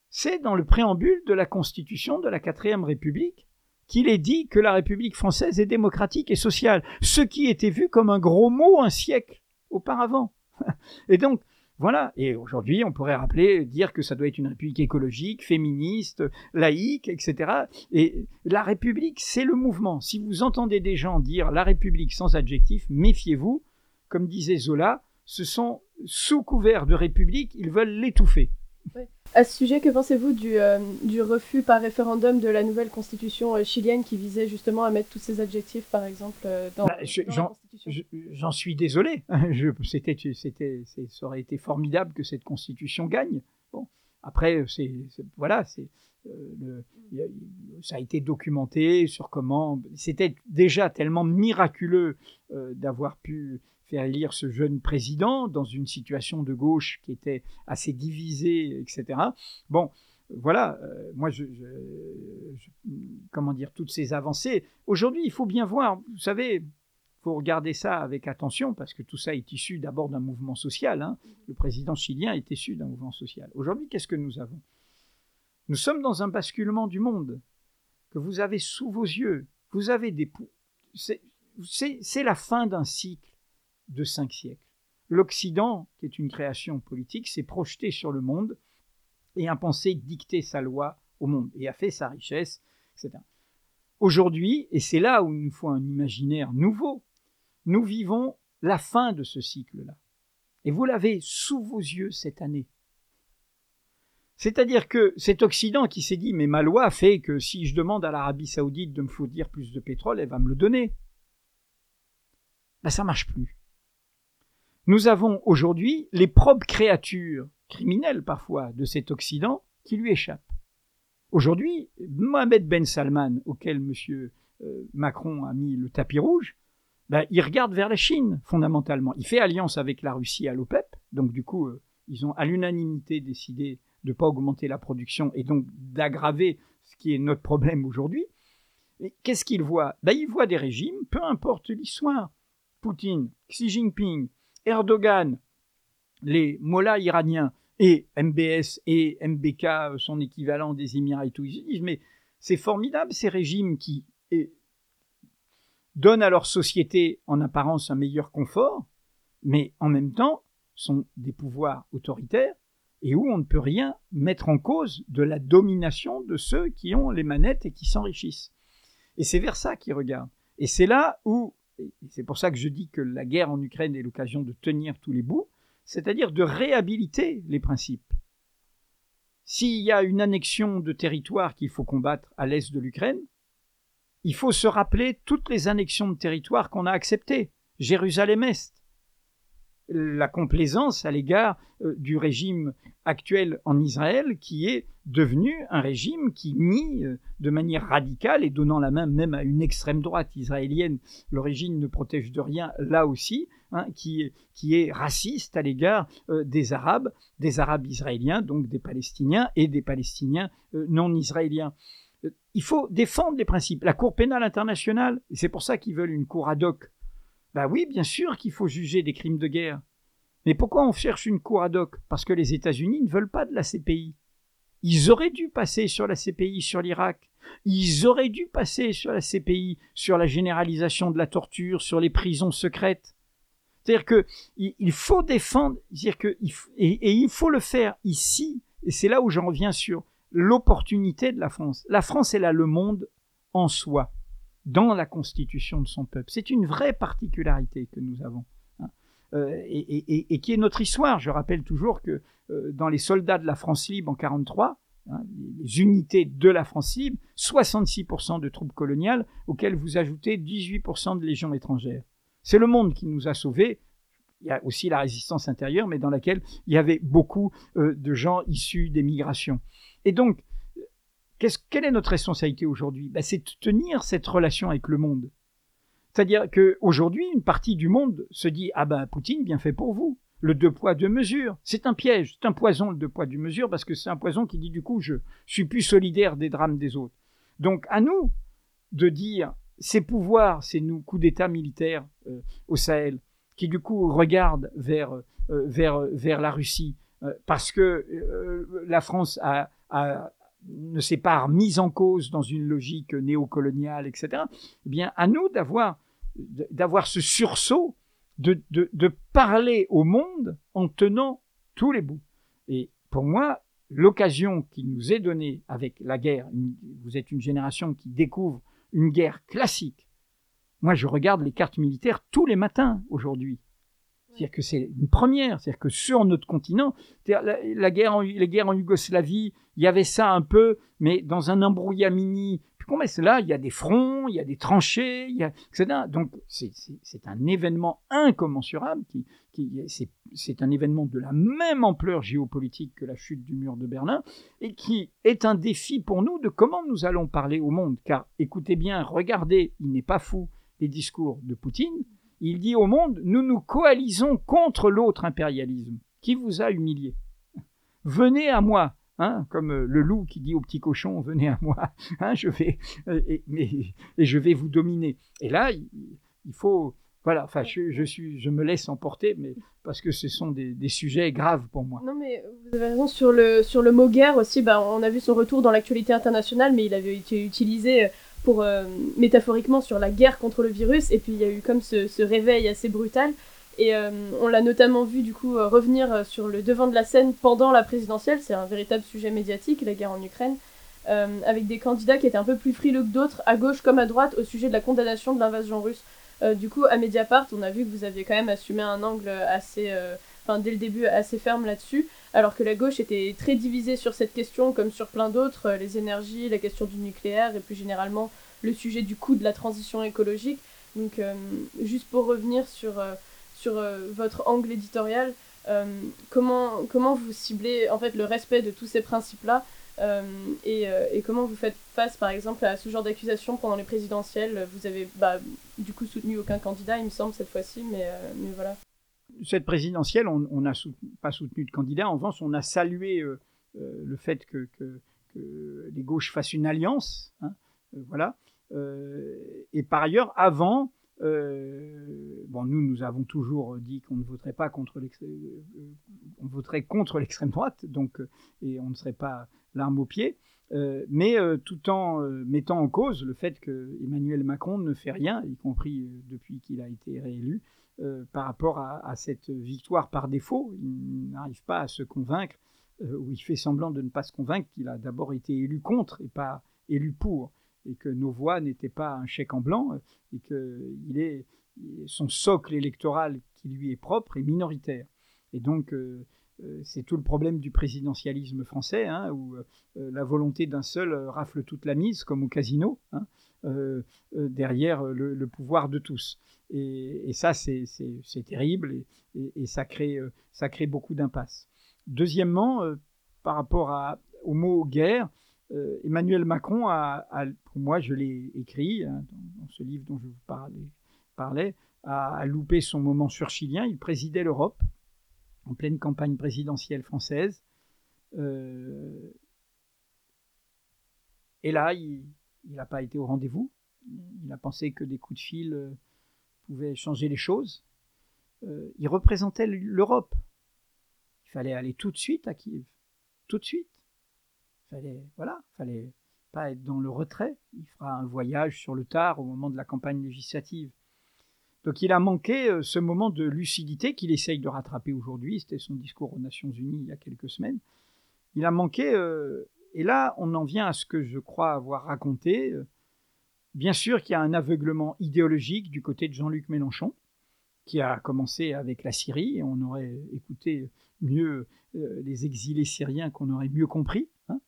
C'est dans le préambule de la Constitution de la quatrième République qu'il est dit que la République française est démocratique et sociale, ce qui était vu comme un gros mot un siècle auparavant. <laughs> Et donc, voilà. Et aujourd'hui, on pourrait rappeler, dire que ça doit être une république écologique, féministe, laïque, etc. Et la république, c'est le mouvement. Si vous entendez des gens dire la république sans adjectif, méfiez-vous. Comme disait Zola, ce sont sous couvert de république, ils veulent l'étouffer. À ce sujet, que pensez-vous du, euh, du, refus par référendum de la nouvelle constitution euh, chilienne qui visait justement à mettre tous ces adjectifs, par exemple, euh, dans, bah, la constitution? J'en suis désolé. <laughs> Je, c'était, c'était, ça aurait été formidable que cette constitution gagne. Bon, après, c'est, voilà, c'est, le, ça a été documenté sur comment. C'était déjà tellement miraculeux d'avoir pu faire élire ce jeune président dans une situation de gauche qui était assez divisée, etc. Bon, voilà, euh, moi, je, comment dire, toutes ces avancées. Aujourd'hui, il faut bien voir, vous savez, il faut regarder ça avec attention parce que tout ça est issu d'abord d'un mouvement social. Hein. Le président chilien est issu d'un mouvement social. Aujourd'hui, qu'est-ce que nous avons? Nous sommes dans un basculement du monde que vous avez sous vos yeux. Vous avez des... C'est la fin d'un cycle de cinq siècles. L'Occident, qui est une création politique, s'est projeté sur le monde et a pensé dicter sa loi au monde et a fait sa richesse, etc. aujourd'hui, et c'est là où il nous faut un imaginaire nouveau, nous vivons la fin de ce cycle-là. Et vous l'avez sous vos yeux cette année. C'est-à-dire que cet Occident qui s'est dit mais ma loi fait que si je demande à l'Arabie saoudite de me fournir plus de pétrole, elle va me le donner. Ben, ça marche plus. Nous avons aujourd'hui les propres créatures criminelles parfois de cet Occident qui lui échappent. Aujourd'hui, Mohamed Ben Salman, auquel M. Euh, Macron a mis le tapis rouge, ben, il regarde vers la Chine, fondamentalement. Il fait alliance avec la Russie à l'OPEP, donc du coup, euh, ils ont à l'unanimité décidé de ne pas augmenter la production et donc d'aggraver ce qui est notre problème aujourd'hui. Qu'est-ce qu'il voit ben, Il voit des régimes, peu importe l'histoire. Poutine, Xi Jinping, Erdogan, les mollahs iraniens, et MBS et MBK, euh, son équivalent des Émirats et tout, ils disent mais c'est formidable ces régimes qui donnent à leur société en apparence un meilleur confort, mais en même temps sont des pouvoirs autoritaires et où on ne peut rien mettre en cause de la domination de ceux qui ont les manettes et qui s'enrichissent. Et c'est vers ça qu'ils regardent. Et c'est là où, c'est pour ça que je dis que la guerre en Ukraine est l'occasion de tenir tous les bouts, c'est-à-dire de réhabiliter les principes. S'il y a une annexion de territoire qu'il faut combattre à l'est de l'Ukraine, il faut se rappeler toutes les annexions de territoire qu'on a acceptées. Jérusalem-Est, la complaisance à l'égard euh, du régime actuel en Israël, qui est devenu un régime qui nie euh, de manière radicale et donnant la main même à une extrême droite israélienne, le régime ne protège de rien là aussi, hein, qui, qui, est raciste à l'égard euh, des Arabes, des Arabes israéliens, donc des Palestiniens et des Palestiniens non israéliens. Il faut défendre les principes. La Cour pénale internationale, c'est pour ça qu'ils veulent une cour ad hoc bah oui, bien sûr qu'il faut juger des crimes de guerre. Mais pourquoi on cherche une cour ad hoc? Parce que les États-Unis ne veulent pas de la CPI. Ils auraient dû passer sur la CPI sur l'Irak. Ils auraient dû passer sur la CPI sur la généralisation de la torture, sur les prisons secrètes. C'est-à-dire que il faut défendre, dire que et, et il faut le faire ici. Et c'est là où j'en reviens sur l'opportunité de la France. La France, elle a le monde en soi dans la constitution de son peuple. C'est une vraie particularité que nous avons. Hein. Euh, et, qui est notre histoire. Je rappelle toujours que euh, dans les soldats de la France libre en 1943, hein, les unités de la France libre, 66% de troupes coloniales, auxquelles vous ajoutez 18% de légions étrangères. C'est le monde qui nous a sauvés. Il y a aussi la résistance intérieure, mais dans laquelle il y avait beaucoup euh, de gens issus des migrations. Et donc, quelle est notre responsabilité aujourd'hui? Ben, C'est de tenir cette relation avec le monde. C'est-à-dire qu'aujourd'hui, une partie du monde se dit Ah ben, Poutine, bien fait pour vous. Le deux poids, deux mesures. C'est un piège, c'est un poison, le deux poids, deux mesures, parce que c'est un poison qui dit du coup Je suis plus solidaire des drames des autres. Donc, à nous de dire ces pouvoirs, ces nous coups d'État militaires euh, au Sahel, qui du coup regardent vers, euh, vers, vers la Russie, euh, parce que la France a, a ne s'est pas remise en cause dans une logique néocoloniale, etc., eh bien, à nous d'avoir, d'avoir ce sursaut de, de, de, parler au monde en tenant tous les bouts. Et pour moi, l'occasion qui nous est donnée avec la guerre, vous êtes une génération qui découvre une guerre classique. Moi, je regarde les cartes militaires tous les matins aujourd'hui. C'est-à-dire que c'est une première, c'est-à-dire que sur notre continent, la, guerre en, les guerres en Yougoslavie, il y avait ça un peu, mais dans un embrouillamini. Puis qu'on cela, il y a des fronts, il y a des tranchées, il y a, etc. Donc c'est un événement incommensurable, qui, qui c'est un événement de la même ampleur géopolitique que la chute du mur de Berlin, et qui est un défi pour nous de comment nous allons parler au monde. Car écoutez bien, regardez, il n'est pas fou les discours de Poutine il dit au monde, nous nous coalisons contre l'autre impérialisme qui vous a humilié. Venez à moi, hein, comme euh, le loup qui dit au petit cochon, venez à moi, <laughs> hein, je vais, euh, et, je vais vous dominer. Et là, il, faut, voilà, enfin, je, suis, je me laisse emporter, mais parce que ce sont des, sujets graves pour moi. Non, mais vous avez raison sur le sur le mot guerre aussi. Ben, on a vu son retour dans l'actualité internationale, mais il avait été utilisé pour euh, métaphoriquement sur la guerre contre le virus. Et puis il y a eu comme ce, réveil assez brutal. Et euh, on l'a notamment vu du coup euh, revenir sur le devant de la scène pendant la présidentielle. C'est un véritable sujet médiatique, la guerre en Ukraine. avec des candidats qui étaient un peu plus frileux que d'autres, à gauche comme à droite, au sujet de la condamnation de l'invasion russe. Du coup, à Mediapart, on a vu que vous aviez quand même assumé un angle assez, dès le début, assez ferme là-dessus, alors que la gauche était très divisée sur cette question, comme sur plein d'autres, les énergies, la question du nucléaire et plus généralement le sujet du coût de la transition écologique. Donc, juste pour revenir sur, sur votre angle éditorial, comment, comment vous ciblez en fait le respect de tous ces principes-là euh, et, euh, et, comment vous faites face, par exemple, à ce genre d'accusation pendant les présidentielles? Vous avez, bah, du coup, soutenu aucun candidat, il me semble, cette fois-ci, mais, euh, mais voilà. Cette présidentielle, on n'a pas soutenu de candidat. En revanche, on a salué le fait que, les gauches fassent une alliance. Hein, voilà. et par ailleurs, avant, bon, nous, nous avons toujours dit qu'on ne voterait pas contre l'extrême, voterait contre l'extrême droite, donc, et on ne serait pas l'arme au pied, euh, mais euh, tout en euh, mettant en cause le fait que Emmanuel Macron ne fait rien, y compris depuis qu'il a été réélu, par rapport à, cette victoire par défaut. Il n'arrive pas à se convaincre, ou il fait semblant de ne pas se convaincre qu'il a d'abord été élu contre et pas élu pour, et que nos voix n'étaient pas un chèque en blanc, et que son socle électoral qui lui est propre est minoritaire. Et donc, euh, c'est tout le problème du présidentialisme français, hein, où euh, la volonté d'un seul euh, rafle toute la mise, comme au casino, hein, derrière le, pouvoir de tous. Et, ça, c'est terrible et, ça, crée, ça crée beaucoup d'impasses. Deuxièmement, par rapport au mot guerre, Emmanuel Macron a, pour moi, je l'ai écrit hein, dans, ce livre dont je vous parlais, a, a loupé son moment surchilien. Il présidait l'Europe en pleine campagne présidentielle française. Euh, et là, il n'a pas été au rendez-vous. Il a pensé que des coups de fil pouvaient changer les choses. Euh, il représentait l'Europe. Il fallait aller tout de suite à Kiev. Tout de suite. Il fallait, voilà, fallait pas être dans le retrait. Il fera un voyage sur le tard au moment de la campagne législative. Donc il a manqué euh, ce moment de lucidité qu'il essaye de rattraper aujourd'hui. C'était son discours aux Nations Unies il y a quelques semaines. Il a manqué, euh, et là on en vient à ce que je crois avoir raconté. Bien sûr qu'il y a un aveuglement idéologique du côté de Jean-Luc Mélenchon, qui a commencé avec la Syrie, et on aurait écouté mieux euh, les exilés syriens qu'on aurait mieux compris. Hein.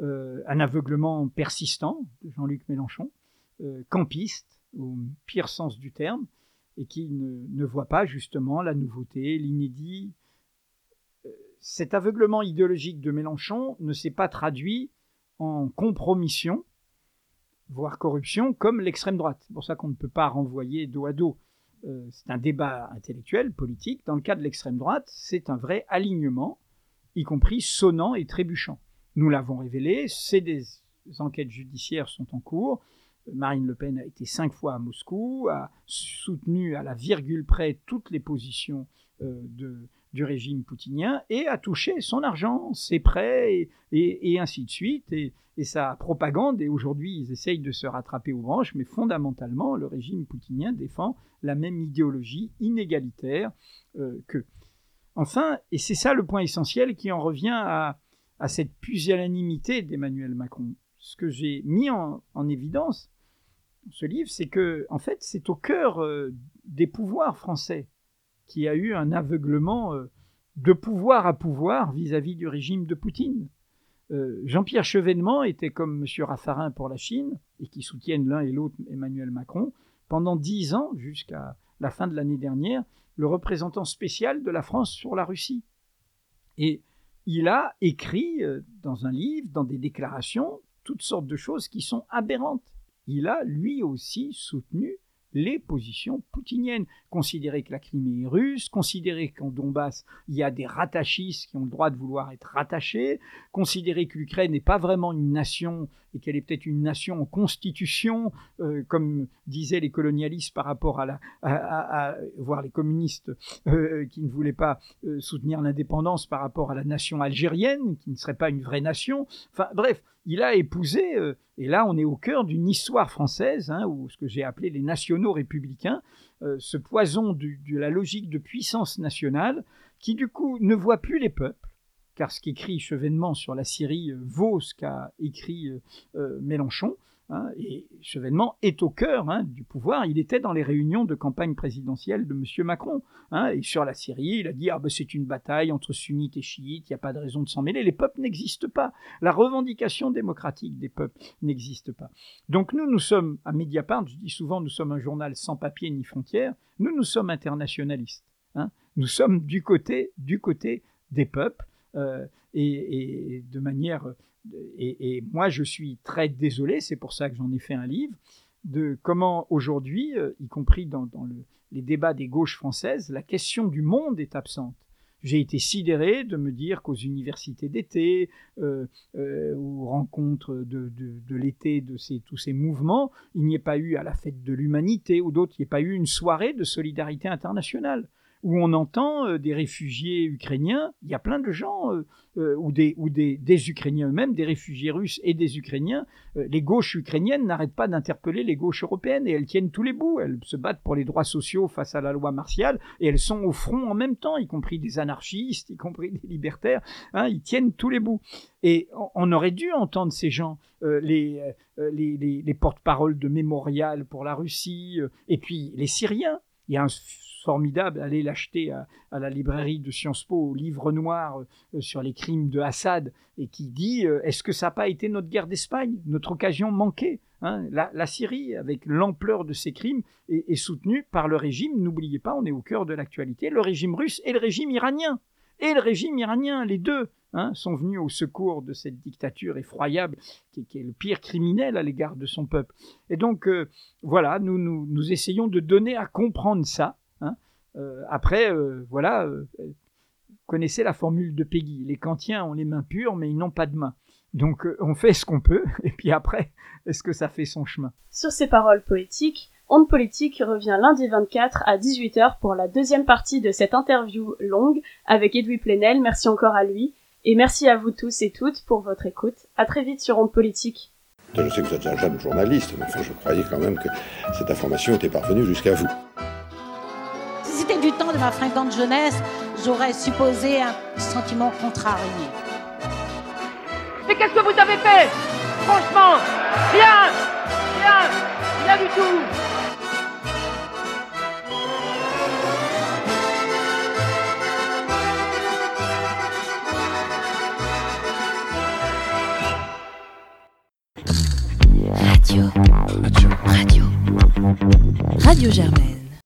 un aveuglement persistant de Jean-Luc Mélenchon, campiste au pire sens du terme, et qui ne, ne voit pas justement la nouveauté, l'inédit. Euh, cet aveuglement idéologique de Mélenchon ne s'est pas traduit en compromission, voire corruption, comme l'extrême droite. C'est pour ça qu'on ne peut pas renvoyer dos à dos. Euh, c'est un débat intellectuel, politique. Dans le cas de l'extrême droite, c'est un vrai alignement, y compris sonnant et trébuchant. Nous l'avons révélé, c'est des enquêtes judiciaires sont en cours. Marine Le Pen a été cinq fois à Moscou, a soutenu à la virgule près toutes les positions euh, de, du régime poutinien et a touché son argent, ses prêts et, ainsi de suite, et, sa propagande. Et aujourd'hui, ils essayent de se rattraper aux branches, mais fondamentalement, le régime poutinien défend la même idéologie inégalitaire euh, qu'eux. Enfin, et c'est ça le point essentiel qui en revient à, à cette pusillanimité d'Emmanuel Macron. Ce que j'ai mis en, en évidence, ce livre, c'est que, en fait, c'est au cœur euh, des pouvoirs français qui a eu un aveuglement euh, de pouvoir à pouvoir vis-à-vis du régime de Poutine. Euh, Jean-Pierre Chevènement était comme M. Raffarin pour la Chine, et qui soutiennent l'un et l'autre Emmanuel Macron, pendant dix ans, jusqu'à la fin de l'année dernière, le représentant spécial de la France sur la Russie. Et il a écrit dans un livre, dans des déclarations, toutes sortes de choses qui sont aberrantes il a lui aussi soutenu les positions poutiniennes. Considérer que la Crimée est russe, considérer qu'en Donbass, il y a des rattachistes qui ont le droit de vouloir être rattachés, considérer que l'Ukraine n'est pas vraiment une nation et qu'elle est peut-être une nation en constitution, euh, comme disaient les colonialistes par rapport à la, à, voir les communistes euh, qui ne voulaient pas euh, soutenir l'indépendance par rapport à la nation algérienne, qui ne serait pas une vraie nation. Enfin, bref, il a épousé, et là on est au cœur d'une histoire française, hein, ou ce que j'ai appelé les nationaux républicains, ce poison de la logique de puissance nationale, qui du coup ne voit plus les peuples, car ce qu'écrit Chevènement sur la Syrie vaut ce qu'a écrit Mélenchon. Hein, et Chevènement est au cœur hein, du pouvoir. Il était dans les réunions de campagne présidentielle de M. Macron. Hein, et sur la Syrie, il a dit ah ben, c'est une bataille entre sunnites et chiites, il n'y a pas de raison de s'en mêler. Les peuples n'existent pas. La revendication démocratique des peuples n'existe pas. Donc nous, nous sommes à Mediapart, je dis souvent, nous sommes un journal sans papier ni frontières. Nous, nous sommes internationalistes. Nous sommes du côté, du côté des peuples. Euh, et, de manière et, moi, je suis très désolé, c'est pour ça que j'en ai fait un livre, de comment aujourd'hui, euh, y compris dans, les débats des gauches françaises, la question du monde est absente. J'ai été sidéré de me dire qu'aux universités d'été, euh, euh, aux rencontres de, l'été de tous ces mouvements, il n'y ait pas eu à la fête de l'humanité ou d'autres, il n'y ait pas eu une soirée de solidarité internationale où on entend euh, des réfugiés ukrainiens, il y a plein de gens, euh, euh, ou, des, ou des, des Ukrainiens eux-mêmes, des réfugiés russes et des Ukrainiens. les gauches ukrainiennes n'arrêtent pas d'interpeller les gauches européennes et elles tiennent tous les bouts. Elles se battent pour les droits sociaux face à la loi martiale et elles sont au front en même temps, y compris des anarchistes, y compris des libertaires. Hein, ils tiennent tous les bouts. Et on, aurait dû entendre ces gens, les, les, les, les porte-paroles de Mémorial pour la Russie, et puis les Syriens. Il y a un formidable, allez l'acheter à, la librairie de Sciences Po, au livre noir euh, sur les crimes de Assad, et qui dit euh, est-ce que ça n'a pas été notre guerre d'Espagne, notre occasion manquée hein? La, Syrie, avec l'ampleur de ses crimes, est, soutenue par le régime, n'oubliez pas, on est au cœur de l'actualité, le régime russe et le régime iranien. Et le régime iranien, les deux. Hein, sont venus au secours de cette dictature effroyable qui, est le pire criminel à l'égard de son peuple. Et donc, euh, voilà, nous, nous, essayons de donner à comprendre ça, euh, après, euh, voilà, euh, connaissez la formule de Peggy. Les kantiens ont les mains pures, mais ils n'ont pas de mains. Donc on fait ce qu'on peut, <laughs> et puis après, est-ce que ça fait son chemin? Sur ces paroles poétiques, Onde Politique revient lundi 24 à 18h pour la deuxième partie de cette interview longue avec Edoui Plenel. Merci encore à lui. Et merci à vous tous et toutes pour votre écoute. À très vite sur Onde Politique. Je sais que vous êtes un jeune journaliste, mais enfin je croyais quand même que cette information était parvenue jusqu'à vous du temps de ma fringante jeunesse, j'aurais supposé un sentiment contrarié. Mais qu'est-ce que vous avez fait? Franchement, rien Rien Rien du tout Radio. Radio. Radio. Radio Germaine.